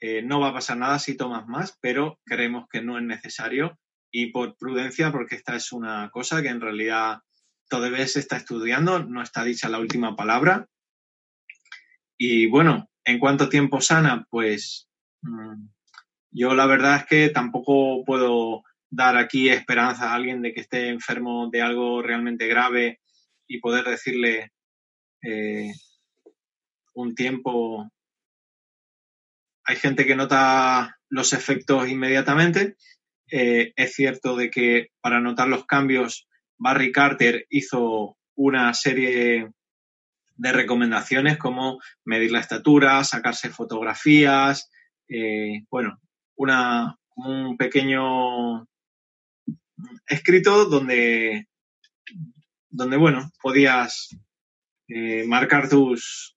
Eh, no va a pasar nada si tomas más, pero creemos que no es necesario y por prudencia, porque esta es una cosa que en realidad todavía se está estudiando, no está dicha la última palabra. Y bueno, en cuánto tiempo sana, pues mm, yo la verdad es que tampoco puedo dar aquí esperanza a alguien de que esté enfermo de algo realmente grave y poder decirle eh, un tiempo. Hay gente que nota los efectos inmediatamente. Eh, es cierto de que para notar los cambios, Barry Carter hizo una serie de recomendaciones como medir la estatura, sacarse fotografías, eh, bueno, una, un pequeño escrito donde, donde bueno, podías eh, marcar tus,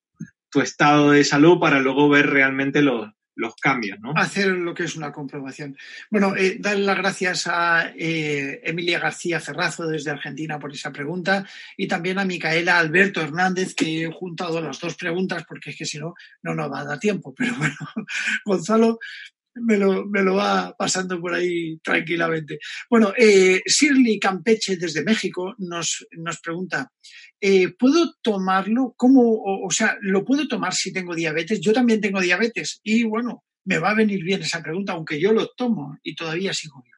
tu estado de salud para luego ver realmente los, los cambios, ¿no? Hacer lo que es una comprobación. Bueno, eh, darle las gracias a eh, Emilia García Ferrazo desde Argentina por esa pregunta y también a Micaela Alberto Hernández que he juntado las dos preguntas porque es que si no, no nos va a dar tiempo. Pero bueno, [laughs] Gonzalo, me lo, me lo va pasando por ahí tranquilamente. Bueno, eh, Shirley Campeche desde México nos, nos pregunta, eh, ¿puedo tomarlo? ¿Cómo? O, sea, ¿lo puedo tomar si tengo diabetes? Yo también tengo diabetes y bueno, me va a venir bien esa pregunta, aunque yo lo tomo y todavía sigo vivo.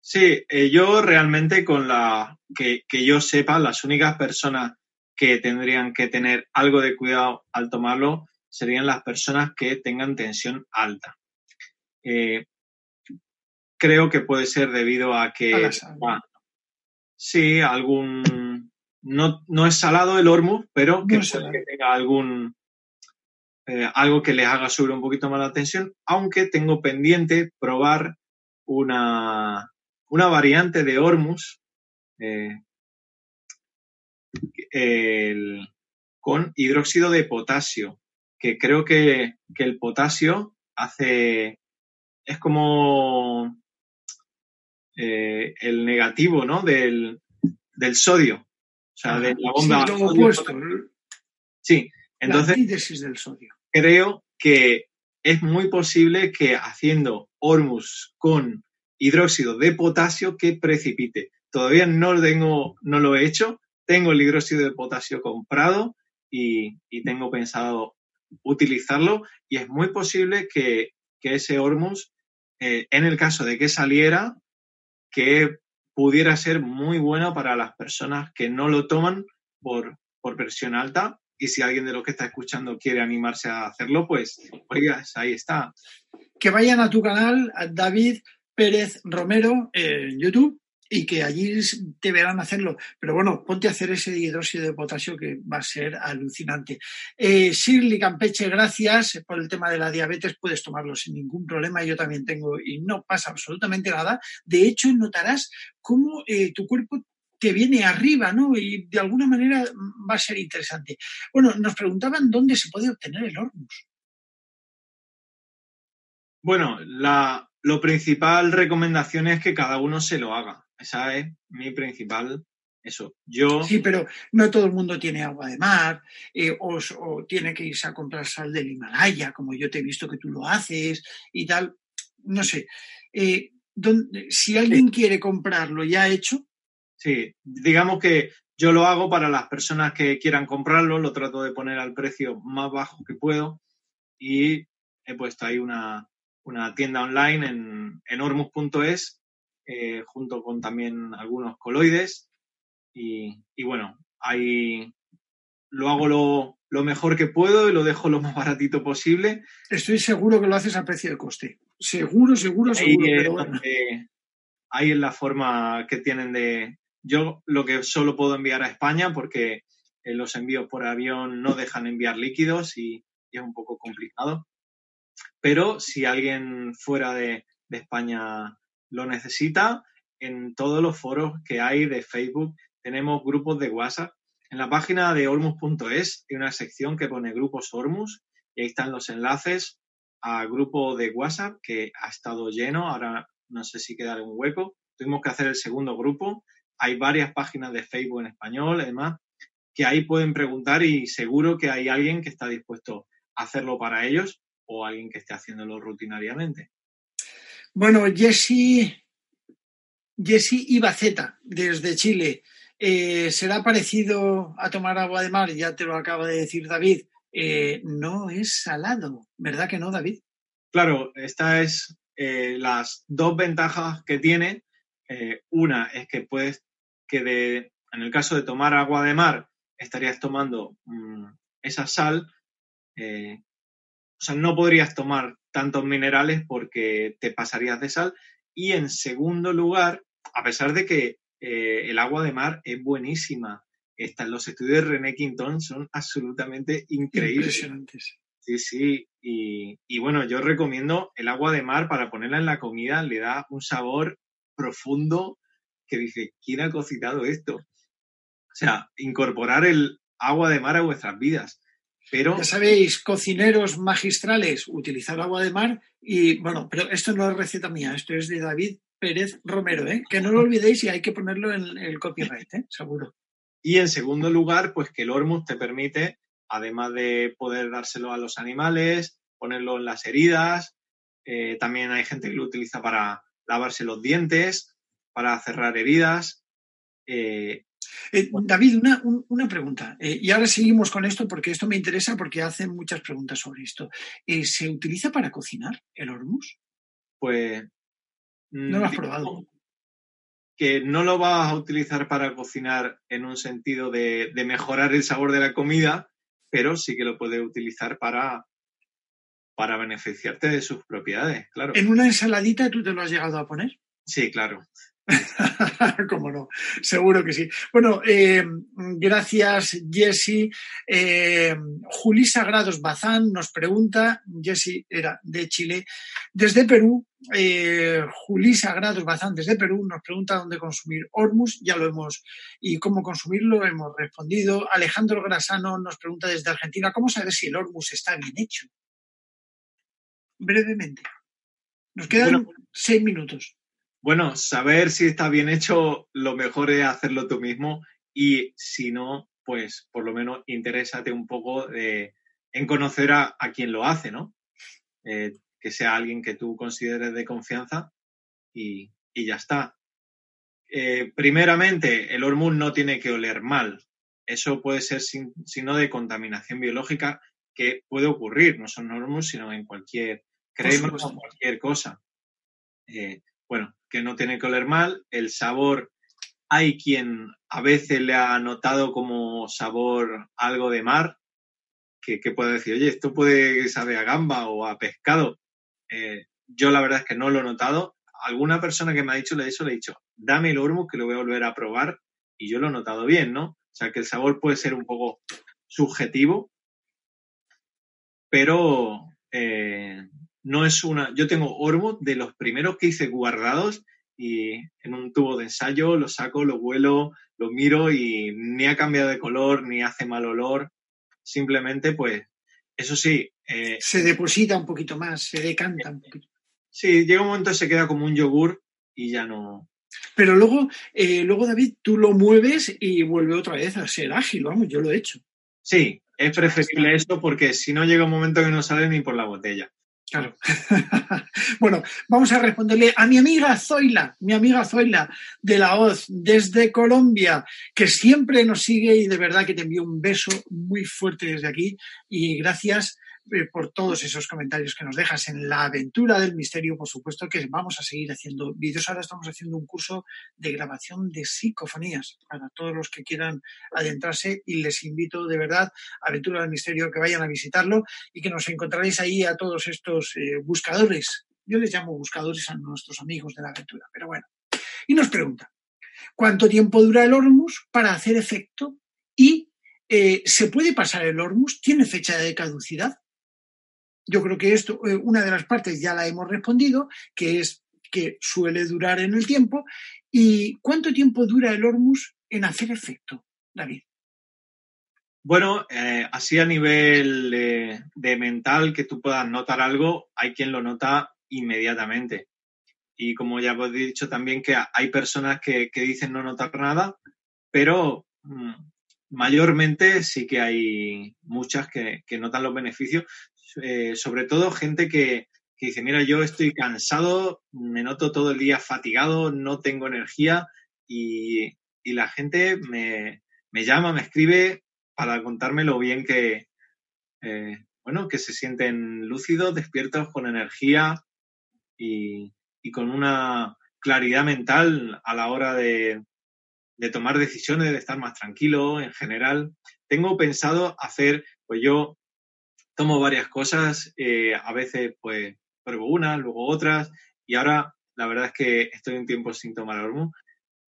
Sí, eh, yo realmente con la que, que yo sepa, las únicas personas que tendrían que tener algo de cuidado al tomarlo serían las personas que tengan tensión alta. Eh, creo que puede ser debido a que... sí, algún... No, no, es salado el hormuz, pero que, tenga algún... Eh, algo que les haga subir un poquito más la tensión, aunque tengo pendiente probar una, una variante de Hormus eh, con hidróxido de potasio, que creo que, que, el potasio hace es como eh, el negativo, ¿no? Del, sodio. O sea, de la bomba. Sí, entonces. del sodio. Creo que es muy posible que haciendo Hormus con hidróxido de potasio que precipite. Todavía no lo tengo, no lo he hecho. Tengo el hidróxido de potasio comprado y, tengo pensado utilizarlo y es muy posible que, que ese Hormus eh, en el caso de que saliera, que pudiera ser muy bueno para las personas que no lo toman por, por presión alta. Y si alguien de los que está escuchando quiere animarse a hacerlo, pues, oigas, ahí está. Que vayan a tu canal, David Pérez Romero, en YouTube, y que allí te verán hacerlo. Pero bueno, ponte a hacer ese hidróxido de potasio que va a ser alucinante. Eh, Shirley Campeche, gracias por el tema de la diabetes. Puedes tomarlo sin ningún problema. Yo también tengo y no pasa absolutamente nada. De hecho, notarás cómo eh, tu cuerpo te viene arriba, ¿no? Y de alguna manera va a ser interesante. Bueno, nos preguntaban dónde se puede obtener el Hormus. Bueno, la, lo principal recomendación es que cada uno se lo haga. Esa es mi principal eso. Yo. Sí, pero no todo el mundo tiene agua de mar eh, o, tiene que irse a comprar sal del Himalaya, como yo te he visto que tú lo haces y tal. No sé. Eh, si alguien quiere comprarlo ya hecho. Sí, digamos que yo lo hago para las personas que quieran comprarlo, lo trato de poner al precio más bajo que puedo y he puesto ahí una, tienda online en, en ormus.es eh, junto con también algunos coloides. Y, bueno, ahí lo hago lo, mejor que puedo y lo dejo lo más baratito posible. Estoy seguro que lo haces a precio de coste. Seguro, seguro, seguro. Ahí, es la forma que tienen de... Yo lo que solo puedo enviar a España porque eh, los envíos por avión no dejan enviar líquidos y, es un poco complicado. Pero si alguien fuera de, de España lo necesita, en todos los foros que hay de Facebook tenemos grupos de WhatsApp. En la página de ormus.es hay una sección que pone grupos Ormus y ahí están los enlaces a grupo de WhatsApp que ha estado lleno. Ahora no sé si queda un hueco. Tuvimos que hacer el segundo grupo. Hay varias páginas de Facebook en español, además, que ahí pueden preguntar y seguro que hay alguien que está dispuesto a hacerlo para ellos o alguien que esté haciéndolo rutinariamente. Bueno, Jesse, Jesse Ibaceta, desde Chile. Eh, ¿Será parecido a tomar agua de mar? Ya te lo acaba de decir David. Eh, no es salado, ¿verdad que no, David? Claro, estas es eh, las dos ventajas que tiene. una es que puedes, que de, en el caso de tomar agua de mar, estarías tomando mm, esa sal. o sea, no podrías tomar tantos minerales porque te pasarías de sal. Y en segundo lugar, a pesar de que eh, el agua de mar es buenísima, están los estudios de René Quintón son absolutamente increíbles. Impresionantes. Sí, sí. Y, y, bueno, yo recomiendo el agua de mar para ponerla en la comida, le da un sabor profundo que dice, ¿quién ha cocinado esto? O sea, incorporar el agua de mar a vuestras vidas. Pero... Ya sabéis, cocineros magistrales, utilizar agua de mar y, bueno, pero esto no es receta mía, esto es de David Pérez Romero, ¿eh? que no lo olvidéis y hay que ponerlo en el copyright, ¿eh? seguro. Y en segundo lugar, pues que el Hormus te permite, además de poder dárselo a los animales, ponerlo en las heridas, eh, también hay gente que lo utiliza para lavarse los dientes, para cerrar heridas. Eh, eh, David, una, pregunta. Eh, y ahora seguimos con esto porque esto me interesa porque hacen muchas preguntas sobre esto. Eh, ¿Se utiliza para cocinar el hormus? Pues. No lo has probado. Que no lo vas a utilizar para cocinar en un sentido de, mejorar el sabor de la comida, pero sí que lo puedes utilizar para, para beneficiarte de sus propiedades, claro. ¿En una ensaladita tú te lo has llegado a poner? Sí, claro. [laughs] Cómo no, seguro que sí. Bueno, eh, gracias Jesse. Eh, Julisa Grados Bazán nos pregunta, Jesse era de Chile, desde Perú, eh, Julisa Grados Bazán desde Perú nos pregunta dónde consumir Hormus, ya lo hemos, y cómo consumirlo, hemos respondido. Alejandro Grasano nos pregunta desde Argentina, ¿cómo saber si el Hormus está bien hecho? Brevemente. Nos quedan seis minutos. Bueno, saber si está bien hecho, lo mejor es hacerlo tú mismo y si no, pues por lo menos interésate un poco en conocer a, quien lo hace, ¿no? Eh, que sea alguien que tú consideres de confianza y, ya está. Eh, primeramente, el hormuz no tiene que oler mal. Eso puede ser sino de contaminación biológica que puede ocurrir, no son hormuz, sino en cualquier crema o cualquier cosa. Eh, bueno, que no tiene que oler mal. El sabor, hay quien a veces le ha notado como sabor algo de mar, que, puede decir, oye, esto puede saber a gamba o a pescado. Eh, yo la verdad es que no lo he notado. Alguna persona que me ha dicho eso le he dicho, dame el hormuz que lo voy a volver a probar y yo lo he notado bien, ¿no? O sea que el sabor puede ser un poco subjetivo, pero eh, no es una. Yo tengo Ormut de los primeros que hice guardados y en un tubo de ensayo lo saco, lo vuelo, lo miro y ni ha cambiado de color, ni hace mal olor. Simplemente, pues, eso sí. Eh, se deposita un poquito más, se decanta un poquito. Sí, llega un momento se queda como un yogur y ya no. Pero luego, eh, luego David, tú lo mueves y vuelve otra vez a ser ágil, vamos, yo lo he hecho. Sí, es preferible esto porque si no llega un momento que no sale ni por la botella. Claro. [laughs] bueno, vamos a responderle a mi amiga Zoila, mi amiga Zoila de la Hoz, desde Colombia, que siempre nos sigue y de verdad que te envío un beso muy fuerte desde aquí y gracias eh, por todos esos comentarios que nos dejas en la aventura del misterio, por supuesto que vamos a seguir haciendo vídeos. Ahora estamos haciendo un curso de grabación de psicofonías para todos los que quieran adentrarse y les invito de verdad a Aventura del Misterio que vayan a visitarlo y que nos encontraréis ahí a todos estos eh, buscadores. Yo les llamo buscadores a nuestros amigos de la aventura, pero bueno. Y nos pregunta, ¿cuánto tiempo dura el Hormus para hacer efecto? ¿Y eh, se puede pasar el Hormus? ¿Tiene fecha de caducidad? Yo creo que esto, eh, una de las partes ya la hemos respondido, que es que suele durar en el tiempo. ¿Y cuánto tiempo dura el Hormus en hacer efecto, David? Bueno, eh, así a nivel de, mental, que tú puedas notar algo, hay quien lo nota inmediatamente. Y como ya os he dicho también que hay personas que, dicen no notar nada, pero mm, mayormente sí que hay muchas que, que notan los beneficios, eh, sobre todo gente que, dice, mira, yo estoy cansado, me noto todo el día fatigado, no tengo energía y, la gente me, llama, me escribe para contarme lo bien que, eh, bueno, que se sienten lúcidos, despiertos, con energía y, con una claridad mental a la hora de, de, tomar decisiones, de estar más tranquilo en general. Tengo pensado hacer, pues yo tomo varias cosas, eh, a veces pues pruebo una, luego otras, y ahora la verdad es que estoy un tiempo sin tomar hormuz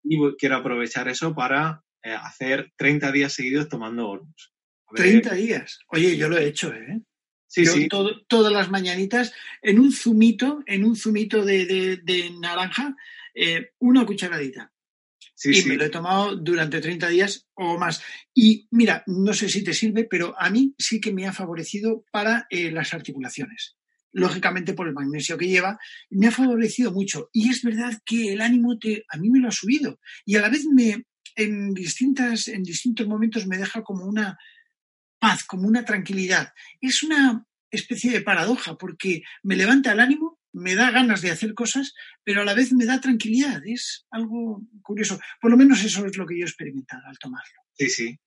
y quiero aprovechar eso para eh, hacer 30 días seguidos tomando hormuz. 30 días. Oye, yo lo he hecho, ¿eh? Sí, sí. todas las mañanitas, en un zumito, en un zumito de, naranja, eh, una cucharadita y me lo he tomado durante 30 días o más. Y mira, no sé si te sirve, pero a mí sí que me ha favorecido para eh, las articulaciones. Lógicamente por el magnesio que lleva, me ha favorecido mucho. Y es verdad que el ánimo te, a mí me lo ha subido. Y a la vez me, en, distintas, en distintos momentos me deja como una paz, como una tranquilidad. Es una especie de paradoja porque me levanta el ánimo me da ganas de hacer cosas, pero a la vez me da tranquilidad. Es algo curioso. Por lo menos eso es lo que yo he experimentado al tomarlo. Sí, sí.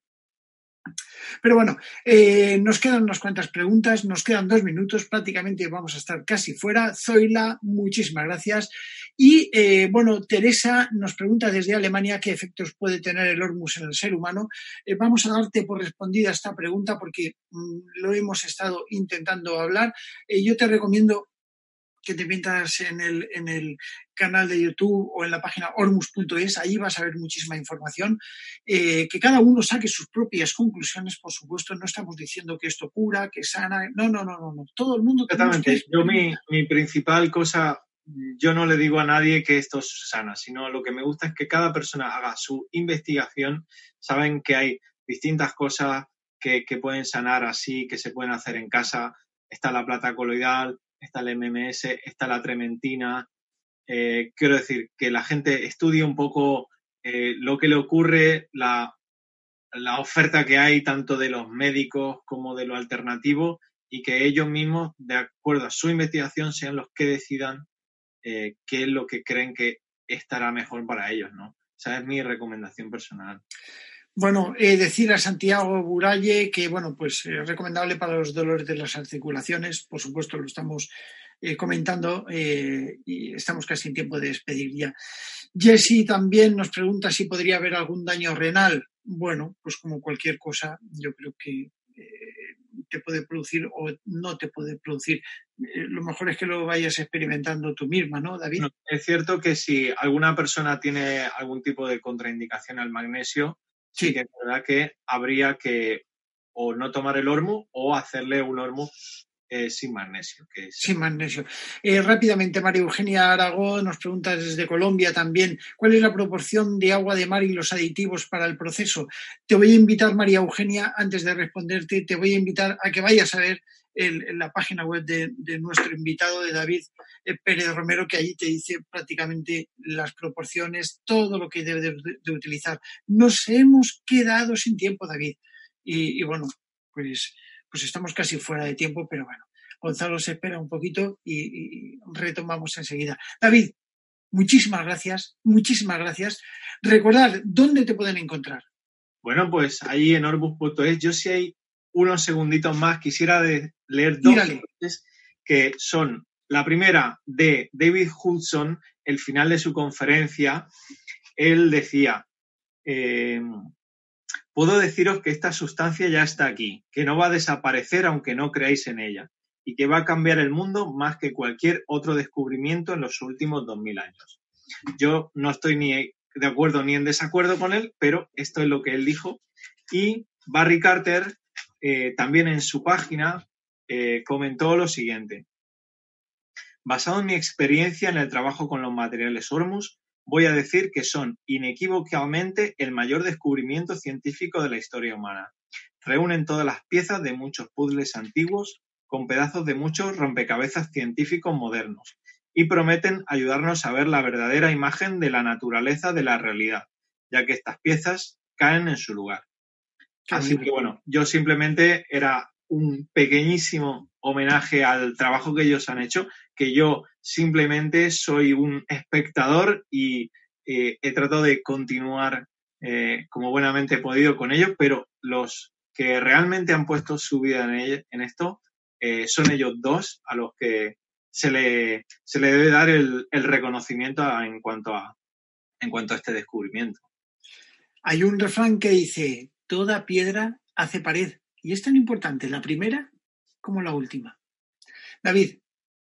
Pero bueno, eh, nos quedan unas cuantas preguntas, nos quedan dos minutos, prácticamente vamos a estar casi fuera. Zoila, muchísimas gracias. Y eh, bueno, Teresa nos pregunta desde Alemania qué efectos puede tener el Hormus en el ser humano. Eh, vamos a darte por respondida esta pregunta porque mm, lo hemos estado intentando hablar. yo te recomiendo que te metas en el, en el canal de YouTube o en la página ormus.es, ahí vas a ver muchísima información, eh, que cada uno saque sus propias conclusiones, por supuesto, no estamos diciendo que esto cura, que sana, no, no, no, no, no. todo el mundo... Exactamente, yo mi, mi principal cosa, yo no le digo a nadie que esto sana, sino lo que me gusta es que cada persona haga su investigación, saben que hay distintas cosas que, que pueden sanar así, que se pueden hacer en casa, está la plata coloidal, está el MMS, está la trementina. Eh, quiero decir, que la gente estudie un poco eh, lo que le ocurre, la, oferta que hay tanto de los médicos como de lo alternativo y que ellos mismos, de acuerdo a su investigación, sean los que decidan eh, qué es lo que creen que estará mejor para ellos, ¿no? Esa es mi recomendación personal. Bueno, eh, decir a Santiago Buralle que, bueno, pues es recomendable para los dolores de las articulaciones, por supuesto lo estamos eh, comentando eh, y estamos casi en tiempo de despedir ya. Jesse también nos pregunta si podría haber algún daño renal. Bueno, pues como cualquier cosa, yo creo que te puede producir o no te puede producir. lo mejor es que lo vayas experimentando tú misma, ¿no, David? es cierto que si alguna persona tiene algún tipo de contraindicación al magnesio, sí, que es verdad que habría que o no tomar el hormo o hacerle un hormo eh, sin magnesio. Que Sin magnesio. Eh, rápidamente, María Eugenia Aragón nos pregunta desde Colombia también, ¿cuál es la proporción de agua de mar y los aditivos para el proceso? Te voy a invitar, María Eugenia, antes de responderte, te voy a invitar a que vayas a ver en la página web de, nuestro invitado, de David eh, Pérez Romero, que allí te dice prácticamente las proporciones, todo lo que debe de, utilizar. Nos hemos quedado sin tiempo, David. Y, bueno, pues, pues estamos casi fuera de tiempo, pero bueno, Gonzalo se espera un poquito y, retomamos enseguida. David, muchísimas gracias, muchísimas gracias. Recordad, ¿dónde te pueden encontrar? Bueno, pues ahí en orbus.es, yo sí hay unos segunditos más, quisiera leer dos que son la primera de David Hudson, el final de su conferencia, él decía, eh, puedo deciros que esta sustancia ya está aquí, que no va a desaparecer aunque no creáis en ella, y que va a cambiar el mundo más que cualquier otro descubrimiento en los últimos 2000 años. Yo no estoy ni de acuerdo ni en desacuerdo con él, pero esto es lo que él dijo. Y Barry Carter eh, también en su página eh, comentó lo siguiente. Basado en mi experiencia en el trabajo con los materiales Hormus, voy a decir que son inequívocamente el mayor descubrimiento científico de la historia humana. Reúnen todas las piezas de muchos puzzles antiguos con pedazos de muchos rompecabezas científicos modernos y prometen ayudarnos a ver la verdadera imagen de la naturaleza de la realidad, ya que estas piezas caen en su lugar. Así que bueno, yo simplemente era un pequeñísimo homenaje al trabajo que ellos han hecho, que yo simplemente soy un espectador y eh, he tratado de continuar eh, como buenamente he podido con ellos, pero los que realmente han puesto su vida en, en esto eh, son ellos dos a los que se le, se le debe dar el, el reconocimiento en, cuanto a, en cuanto a este descubrimiento. Hay un refrán que dice, toda piedra hace pared. Y es tan importante la primera como la última. David,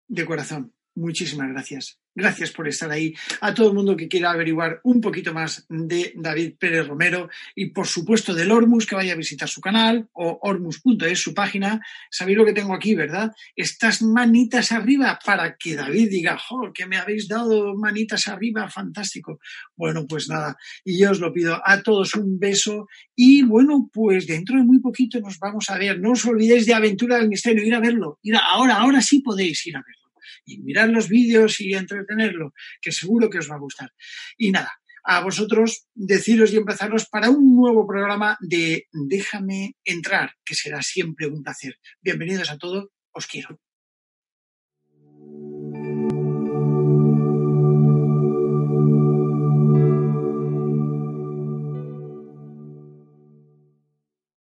de corazón, muchísimas gracias. Gracias por estar ahí. A todo el mundo que quiera averiguar un poquito más de David Pérez Romero y por supuesto del Ormus, que vaya a visitar su canal o ormus.es, su página. Sabéis lo que tengo aquí, ¿verdad? Estas manitas arriba para que David diga, ¡jo, que me habéis dado manitas arriba! Fantástico. Bueno, pues nada. Y yo os lo pido a todos un beso y bueno, pues dentro de muy poquito nos vamos a ver. No os olvidéis de Aventura del Misterio, ir a verlo. Ir ahora, ahora sí podéis ir a verlo y mirar los vídeos y entretenerlo, que seguro que os va a gustar. Y nada, a vosotros deciros y empezaros para un nuevo programa de Déjame entrar, que será siempre un placer. Bienvenidos a todos, os quiero.